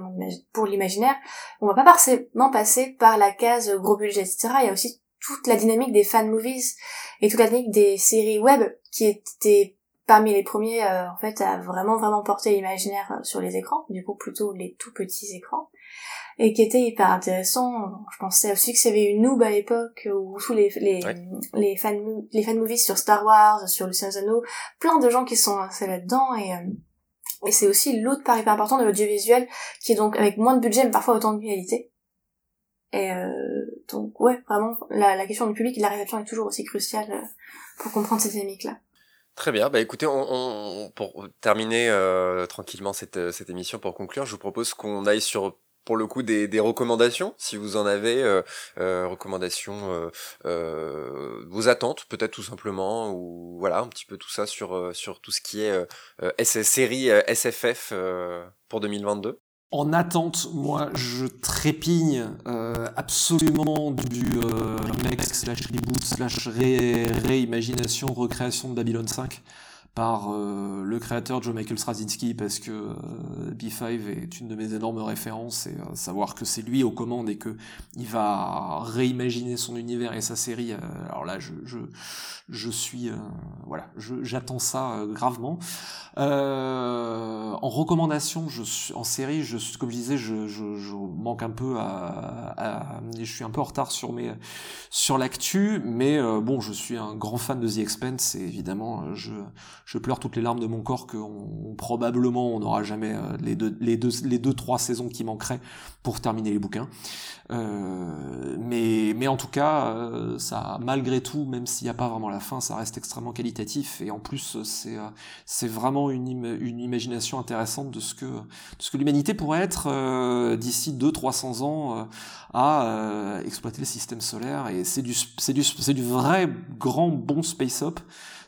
pour l'imaginaire, on va pas forcément passer par la case gros budget, etc. Il y a aussi toute la dynamique des fan movies et toute la dynamique des séries web qui étaient parmi les premiers euh, en fait à vraiment vraiment porter l'imaginaire euh, sur les écrans, du coup plutôt les tout petits écrans et qui était hyper intéressant. Je pensais aussi que y avait une noob à l'époque où tous les les les fan les fan movies sur Star Wars, sur le Seigneur plein de gens qui sont là-dedans et euh, et c'est aussi l'autre part hyper important de l'audiovisuel qui est donc avec moins de budget mais parfois autant de qualité Et euh, donc ouais, vraiment, la, la question du public et de la réception est toujours aussi cruciale euh, pour comprendre ces dynamiques-là. Très bien. Bah écoutez, on, on, pour terminer euh, tranquillement cette, cette émission, pour conclure, je vous propose qu'on aille sur pour le coup des, des recommandations, si vous en avez, euh, euh, recommandations, euh, euh vos attentes peut-être tout simplement, ou voilà un petit peu tout ça sur sur tout ce qui est série SFF pour 2022. En attente, moi, je trépigne euh, absolument du euh, remake slash reboot slash réimagination, recréation de Babylon 5 par euh, le créateur Joe Michael Straczynski parce que euh, B5 est une de mes énormes références et euh, savoir que c'est lui aux commandes et que il va réimaginer son univers et sa série alors là je je, je suis voilà j'attends ça gravement. En recommandation je suis en série je comme je disais je, je, je manque un peu à, à, je suis un peu en retard sur mes sur l'actu mais bon je suis un grand fan de The Expanse et évidemment je je pleure toutes les larmes de mon corps que probablement on n'aura jamais euh, les deux, les deux, les deux, trois saisons qui manqueraient pour terminer les bouquins. Euh, mais, mais en tout cas, euh, ça, malgré tout, même s'il n'y a pas vraiment la fin, ça reste extrêmement qualitatif. Et en plus, c'est, c'est vraiment une, une imagination intéressante de ce que, de ce que l'humanité pourrait être d'ici 200-300 ans à exploiter le système solaire. Et c'est du, c'est du, c'est du vrai grand bon space up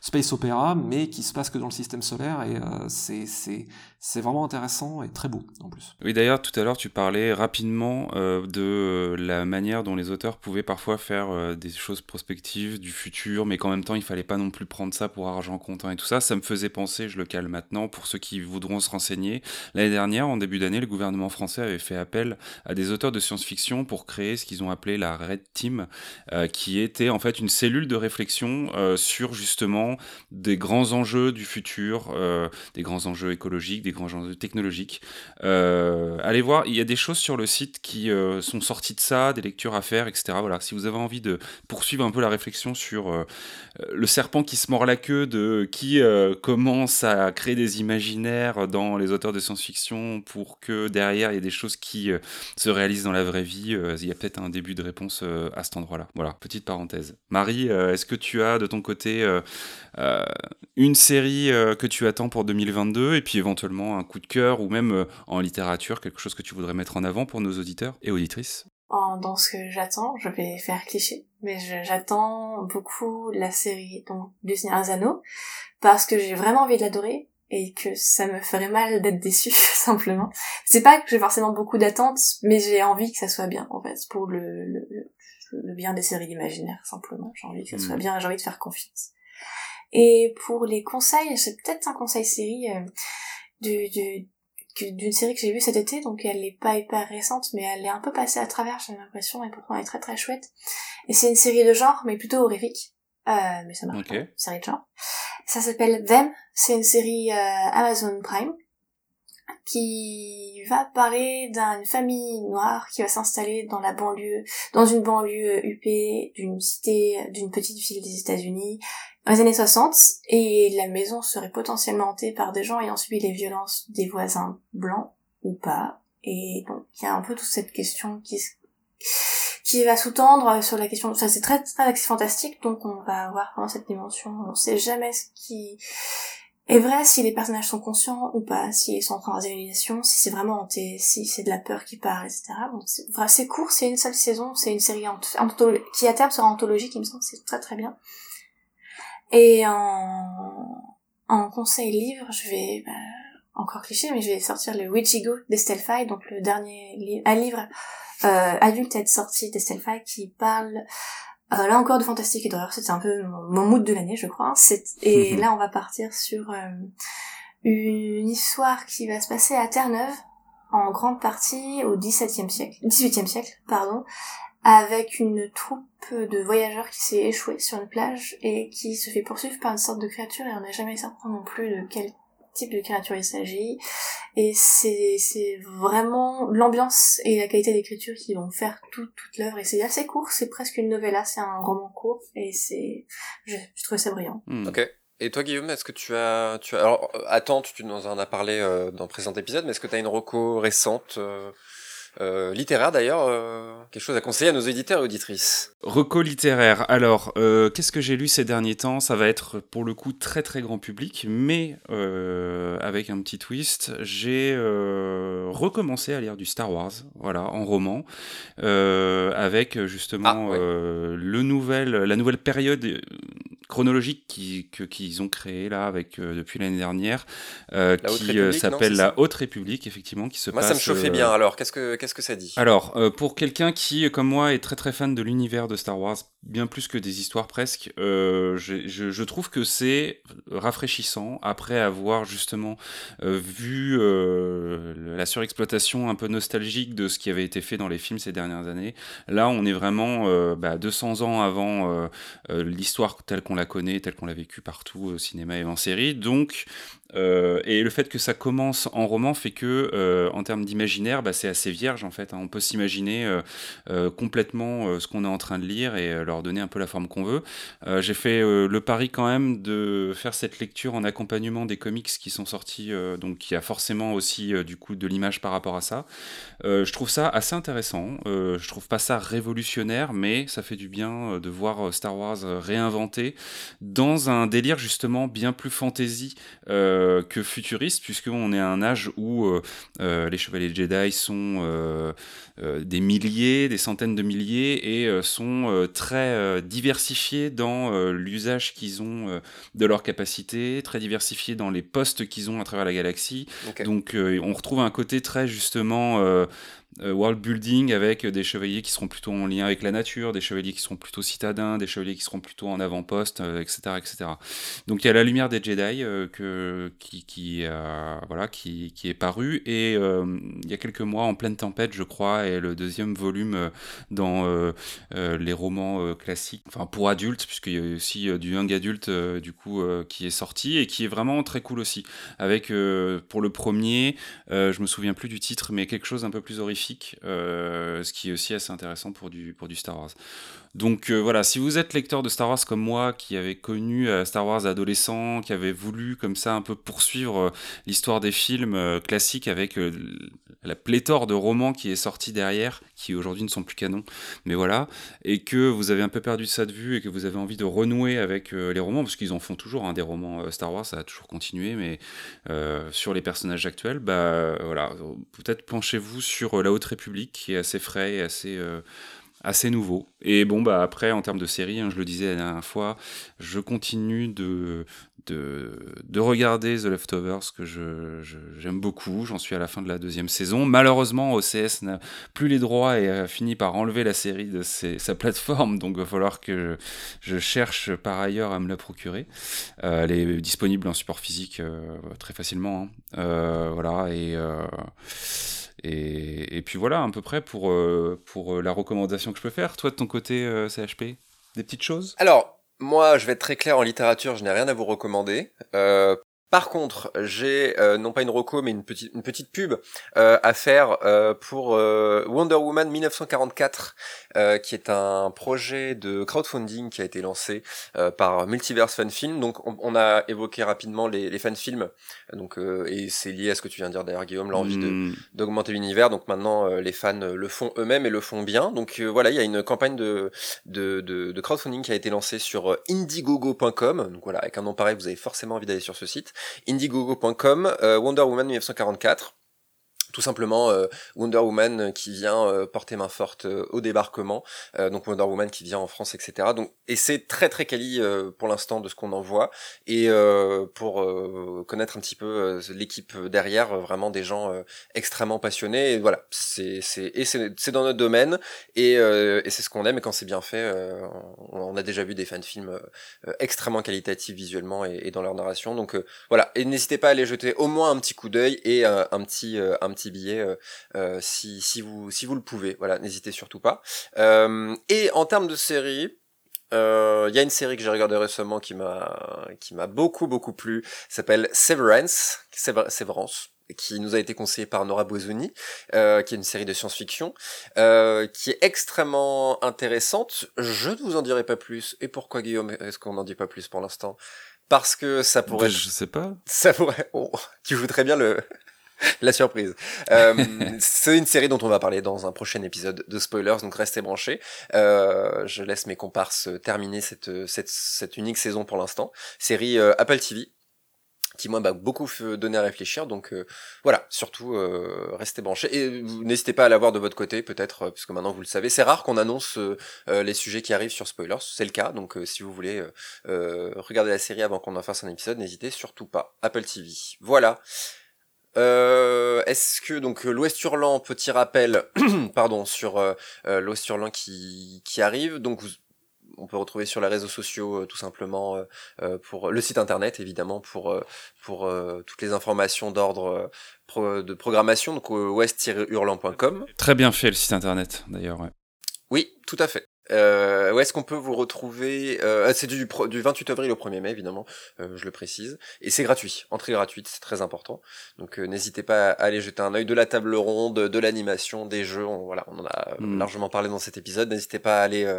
space opéra, mais qui se passe que dans le système solaire, et euh, c'est c'est vraiment intéressant et très beau en plus. Oui, d'ailleurs, tout à l'heure, tu parlais rapidement euh, de euh, la manière dont les auteurs pouvaient parfois faire euh, des choses prospectives du futur, mais qu'en même temps, il fallait pas non plus prendre ça pour argent comptant et tout ça. Ça me faisait penser, je le cale maintenant, pour ceux qui voudront se renseigner. L'année dernière, en début d'année, le gouvernement français avait fait appel à des auteurs de science-fiction pour créer ce qu'ils ont appelé la Red Team, qui était en fait une cellule de réflexion sur justement des grands enjeux du futur, des grands enjeux écologiques, des grands enjeux technologiques. Euh, allez voir, il y a des choses sur le site qui euh, sont sorties de ça, des lectures à faire, etc. Voilà, si vous avez envie de poursuivre un peu la réflexion sur euh, le serpent qui se mord la queue de qui commence à créer des imaginaires dans les auteurs de science-fiction pour que derrière il y ait des choses qui se réalisent dans la vraie vie, il y a peut-être un début de réponse à cet endroit-là. Voilà, petite parenthèse. Marie, est-ce que tu as de ton côté une série que tu attends pour 2022 et puis éventuellement un coup de cœur ou même euh, en littérature, quelque chose que tu voudrais mettre en avant pour nos auditeurs et auditrices? Dans ce que j'attends, je vais faire cliché, mais j'attends beaucoup la série donc, du Seigneur Anneaux parce que j'ai vraiment envie de l'adorer et que ça me ferait mal d'être déçu simplement. C'est pas que j'ai forcément beaucoup d'attentes, mais j'ai envie que ça soit bien en fait pour le, le, le bien des séries d'imaginaire simplement. J'ai envie que ça soit hmm. bien, j'ai envie de faire confiance. Et pour les conseils, c'est peut-être un conseil série. Euh, du, d'une série que j'ai vue cet été, donc elle est pas hyper récente, mais elle est un peu passée à travers, j'ai l'impression, et pourtant elle est très très chouette. Et c'est une série de genre, mais plutôt horrifique. Euh, mais ça marche okay. série de genre. Ça s'appelle Them, c'est une série euh, Amazon Prime, qui va parler d'une famille noire qui va s'installer dans la banlieue, dans une banlieue UP d'une cité, d'une petite ville des États-Unis, dans les années 60 et la maison serait potentiellement hantée par des gens ayant subi les violences des voisins blancs ou pas. Et donc il y a un peu toute cette question qui qui va sous-tendre sur la question. Ça c'est très très fantastique, donc on va avoir vraiment cette dimension. On sait jamais ce qui est vrai, si les personnages sont conscients ou pas, s'ils sont en train de si c'est vraiment hanté, si c'est de la peur qui part, etc. Bon, c'est court, c'est une seule saison, c'est une série qui à terme sera anthologique, il me semble, c'est très très bien. Et en, en conseil livre, je vais, bah, encore cliché, mais je vais sortir le Wichigo d'Estelle Faye, donc le dernier livre, un livre euh, adulte à être sorti d'Estelle qui parle euh, là encore de fantastique et d'horreur. C'était un peu mon, mood de l'année, je crois. Et là, on va partir sur euh, une histoire qui va se passer à Terre-Neuve, en grande partie au XVIIe siècle, XVIIIe siècle, pardon, avec une troupe de voyageurs qui s'est échouée sur une plage et qui se fait poursuivre par une sorte de créature et on n'a jamais certain non plus de quel type de créature il s'agit. Et c'est, c'est vraiment l'ambiance et la qualité d'écriture qui vont faire toute l'œuvre. Et c'est assez court, c'est presque une novella, c'est un roman court et c'est, je, je trouve ça brillant. Hmm. Ok. Et toi, Guillaume, est-ce que tu as, tu as, alors, attends, tu nous en as parlé euh, dans le présent épisode, mais est-ce que tu as une reco récente euh, littéraire d'ailleurs, quelque chose à conseiller à nos éditeurs et auditrices. Reco littéraire. Alors, qu'est-ce que j'ai lu ces derniers temps? Ça va être pour le coup très très grand public, mais avec un petit twist. J'ai recommencé à lire du Star Wars, voilà, en roman, avec justement ah, le nouvel, la nouvelle période chronologique qu'ils ont créé là avec euh, depuis l'année dernière, euh, qui euh, s'appelle la Haute République, effectivement, qui se moi, passe. Moi, ça me chauffait bien. Alors, qu'est-ce que qu'est-ce que ça dit? Alors, pour quelqu'un qui, comme moi, est très très fan de l'univers de Star Wars, bien plus que des histoires presque, je, je, trouve que c'est rafraîchissant après avoir justement vu la surexploitation un peu nostalgique de ce qui avait été fait dans les films ces dernières années. Là, on est vraiment bah, 200 ans avant l'histoire telle qu'on la connaît, telle qu'on l'a vécue partout au cinéma et en série. Donc, euh, et le fait que ça commence en roman fait que, euh, en termes d'imaginaire, bah, c'est assez vierge en fait. Hein. On peut s'imaginer euh, complètement ce qu'on est en train de lire et leur donner un peu la forme qu'on veut. J'ai fait le pari quand même de faire cette lecture en accompagnement des comics qui sont sortis, donc il y a forcément aussi du coup de l'image par rapport à ça. je trouve ça assez intéressant. je trouve pas ça révolutionnaire, mais ça fait du bien de voir Star Wars réinventé dans un délire justement bien plus fantasy. Que futuriste, puisqu'on est à un âge où euh, euh, les chevaliers Jedi sont des milliers, des centaines de milliers, et sont très diversifiés dans l'usage qu'ils ont de leurs capacités, très diversifiés dans les postes qu'ils ont à travers la galaxie. Donc on retrouve un côté très justement euh, world building avec des chevaliers qui seront plutôt en lien avec la nature, des chevaliers qui seront plutôt citadins, des chevaliers qui seront plutôt en avant-poste, etc., euh, etc. Donc il y a la lumière des Jedi euh, qui, voilà, qui, qui, est parue et il y a quelques mois en pleine tempête, je crois, et le deuxième volume dans les romans classiques, enfin pour adultes, puisqu'il y a aussi du young adulte du coup qui est sorti et qui est vraiment très cool aussi. Avec pour le premier, je me souviens plus du titre, mais quelque chose un peu plus horrifique euh, ce qui est aussi assez intéressant pour du, pour du Star Wars. Donc euh, voilà, si vous êtes lecteur de Star Wars comme moi, qui avait connu euh, Star Wars adolescent, qui avait voulu comme ça un peu poursuivre l'histoire des films classiques avec la pléthore de romans qui est sorti derrière, qui aujourd'hui ne sont plus canons, mais voilà, et que vous avez un peu perdu ça de vue et que vous avez envie de renouer avec les romans, parce qu'ils en font toujours, hein, des romans Star Wars, ça a toujours continué, mais sur les personnages actuels, bah voilà, peut-être penchez-vous sur la Haute République, qui est assez frais et assez, euh, assez nouveau. Et bon, bah après, en termes de série, hein, je le disais la dernière fois, je continue de, de, de regarder The Leftovers, que j'aime je, j'aime beaucoup. J'en suis à la fin de la deuxième saison. Malheureusement, OCS n'a plus les droits et a fini par enlever la série de sa plateforme, donc il va falloir que je, cherche par ailleurs à me la procurer. Euh, elle est disponible en support physique euh, très facilement. Hein. voilà, et et, puis voilà, à peu près pour, euh, pour euh, la recommandation que je peux faire. Toi, de ton côté, euh, CHP, des petites choses? Alors, moi, je vais être très clair en littérature, je n'ai rien à vous recommander. Par contre, j'ai euh, non pas une roco mais une petite une petite pub euh, à faire euh, pour Wonder Woman 1944, qui est un projet de crowdfunding qui a été lancé par Multiverse Fan Film. Donc, on, a évoqué rapidement les, les fan films, donc et c'est lié à ce que tu viens de dire d'ailleurs, Guillaume, l'envie de hmm. d'augmenter l'univers. Donc maintenant, les fans le font eux-mêmes et le font bien. Donc voilà, il y a une campagne de, de de, de crowdfunding qui a été lancée sur indiegogo.com. Donc voilà, avec un nom pareil, vous avez forcément envie d'aller sur ce site indiegogo.com, euh, Wonder Woman 1944 tout simplement euh, Wonder Woman qui vient euh, porter main forte euh, au débarquement, donc Wonder Woman qui vient en France, etc. Donc et c'est très très quali pour l'instant de ce qu'on en voit et pour connaître un petit peu l'équipe derrière, vraiment des gens extrêmement passionnés. Et voilà, c'est c'est et c'est dans notre domaine et, et c'est ce qu'on aime et quand c'est bien fait, on, a déjà vu des fan films extrêmement qualitatifs visuellement et, et, dans leur narration. Donc voilà, et n'hésitez pas à aller jeter au moins un petit coup d'œil et un petit un petit billet euh, euh, si, si, vous, si vous le pouvez. Voilà, n'hésitez surtout pas. Euh, et en termes de série, il y a une série que j'ai regardée récemment qui m'a qui m'a beaucoup beaucoup plu, s'appelle Severance, Severance qui nous a été conseillé par Nora Boisouni, euh, qui est une série de science-fiction, euh, qui est extrêmement intéressante. Je ne vous en dirai pas plus. Et pourquoi Guillaume Est-ce qu'on n'en dit pas plus pour l'instant? Parce que ça pourrait. je sais pas. Ça pourrait. Oh, tu joues très bien le La surprise. Euh, c'est une série dont on va parler dans un prochain épisode de Spoilers, donc restez branchés. Euh, je laisse mes comparses terminer cette, cette, cette unique saison pour l'instant. Série euh, Apple TV, qui moi m'a beaucoup donné à réfléchir. Donc euh, voilà, surtout euh, restez branchés et n'hésitez pas à la voir de votre côté, peut-être, euh, puisque maintenant vous le savez. C'est rare qu'on annonce les sujets qui arrivent sur Spoilers, c'est le cas. Donc si vous voulez regarder la série avant qu'on en fasse un épisode, n'hésitez surtout pas. Apple TV. Voilà. Est-ce que donc l'Ouest Hurlant, petit rappel, pardon, sur l'Ouest Hurlant qui, qui arrive. Donc vous, on peut retrouver sur les réseaux sociaux euh, tout simplement euh, euh, pour le site internet évidemment pour pour toutes les informations d'ordre de programmation donc west-hurlant.com. Très bien fait le site internet d'ailleurs. Oui, tout à fait. Euh, où est-ce qu'on peut vous retrouver euh, C'est du, du 28 avril au 1er mai, évidemment, euh, je le précise. Et c'est gratuit, entrée gratuite, c'est très important. Donc euh, n'hésitez pas à aller jeter un œil de la table ronde, de l'animation, des jeux. On, voilà, on en a hmm. largement parlé dans cet épisode. N'hésitez pas à aller,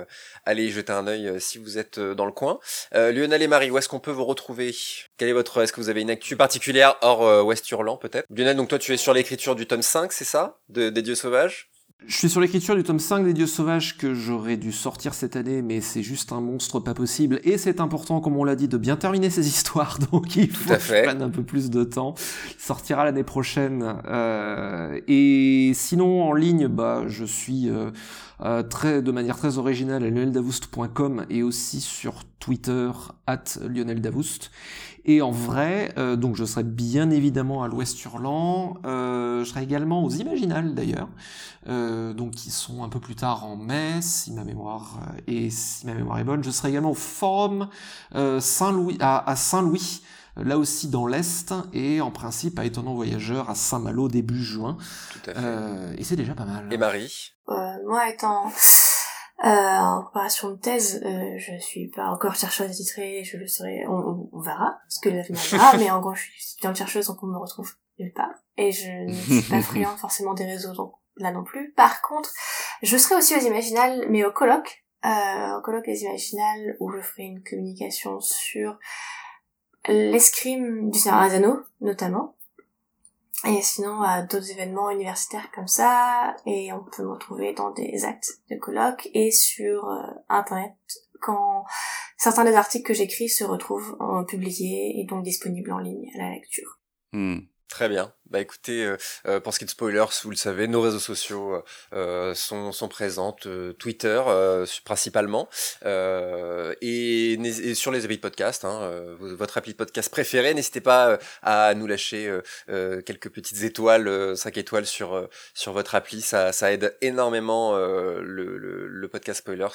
aller jeter un œil si vous êtes dans le coin. Lionel et Marie, où est-ce qu'on peut vous retrouver? Quel est votre Est-ce que vous avez une actu particulière hors West Hurlant peut-être? Lionel, donc toi tu es sur l'écriture du tome 5, c'est ça? De, Des Dieux Sauvages? Je suis sur l'écriture du tome 5 des Dieux Sauvages que j'aurais dû sortir cette année, mais c'est juste un monstre pas possible. Et c'est important, comme on l'a dit, de bien terminer ces histoires, donc il faut que je prenne un peu plus de temps. Il sortira l'année prochaine. Euh, et sinon, en ligne, bah, je suis euh, euh, de manière très originale à lioneldavoust.com et aussi sur Twitter, at Lionel et en vrai, euh, donc je serai bien évidemment à l'Ouest Hurlant, euh, je serai également aux Imaginales d'ailleurs, euh, donc qui sont un peu plus tard en mai, si ma mémoire est, si mémoire est bonne. Je serai également au Forum à, Saint-Louis, là aussi dans l'Est, et en principe à Étonnant Voyageur à Saint-Malo début juin. Tout à fait. et c'est déjà pas mal. Et Marie? Moi étant euh, en préparation de thèse, euh, je suis pas encore chercheuse titrée, je le serai, on, on verra ce que l'avenir dira, mais en gros, je suis étudiante chercheuse, donc on me retrouve nulle part. Et je ne suis pas friand forcément des réseaux, donc là non plus. Par contre, je serai aussi aux Imaginales, mais au colloque, euh, au colloque des Imaginales, où je ferai une communication sur l'escrime du Seigneur notamment, et sinon, à d'autres événements universitaires comme ça, et on peut me retrouver dans des actes de colloques et sur euh, Internet quand certains des articles que j'écris se retrouvent en publiés et donc disponibles en ligne à la lecture. Hmm. Très bien. Bah écoutez, euh, euh, pour ce qui est de spoilers, vous le savez, nos réseaux sociaux euh, sont, sont présents, Twitter principalement, et, sur les applis de podcast, hein, votre appli de podcast préféré, n'hésitez pas à nous lâcher quelques petites étoiles, 5 étoiles sur sur votre appli, ça, ça aide énormément le, le, le, podcast spoilers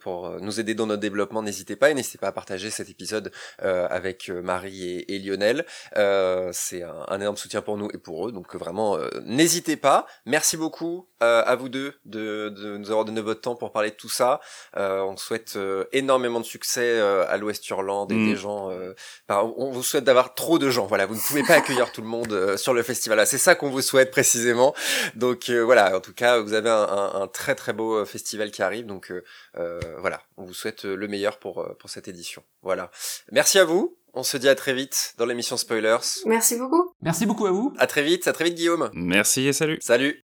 pour nous aider dans notre développement. N'hésitez pas et n'hésitez pas à partager cet épisode avec Marie et, et Lionel. C'est un énorme soutien pour nous et pour eux. Donc vraiment, euh, n'hésitez pas. Merci beaucoup euh, à vous deux de, de, nous avoir donné votre temps pour parler de tout ça. Euh, on souhaite énormément de succès à l'Ouest Hurland et des mm. gens. on vous souhaite d'avoir trop de gens. Voilà, vous ne pouvez pas accueillir tout le monde sur le festival. C'est ça qu'on vous souhaite précisément. Donc voilà, en tout cas, vous avez un, un, un très très beau festival qui arrive. Donc voilà, on vous souhaite le meilleur pour pour cette édition. Voilà. Merci à vous. On se dit à très vite dans l'émission Spoilers. Merci beaucoup. Merci beaucoup à vous. À très vite, à très vite Guillaume. Merci et salut. Salut.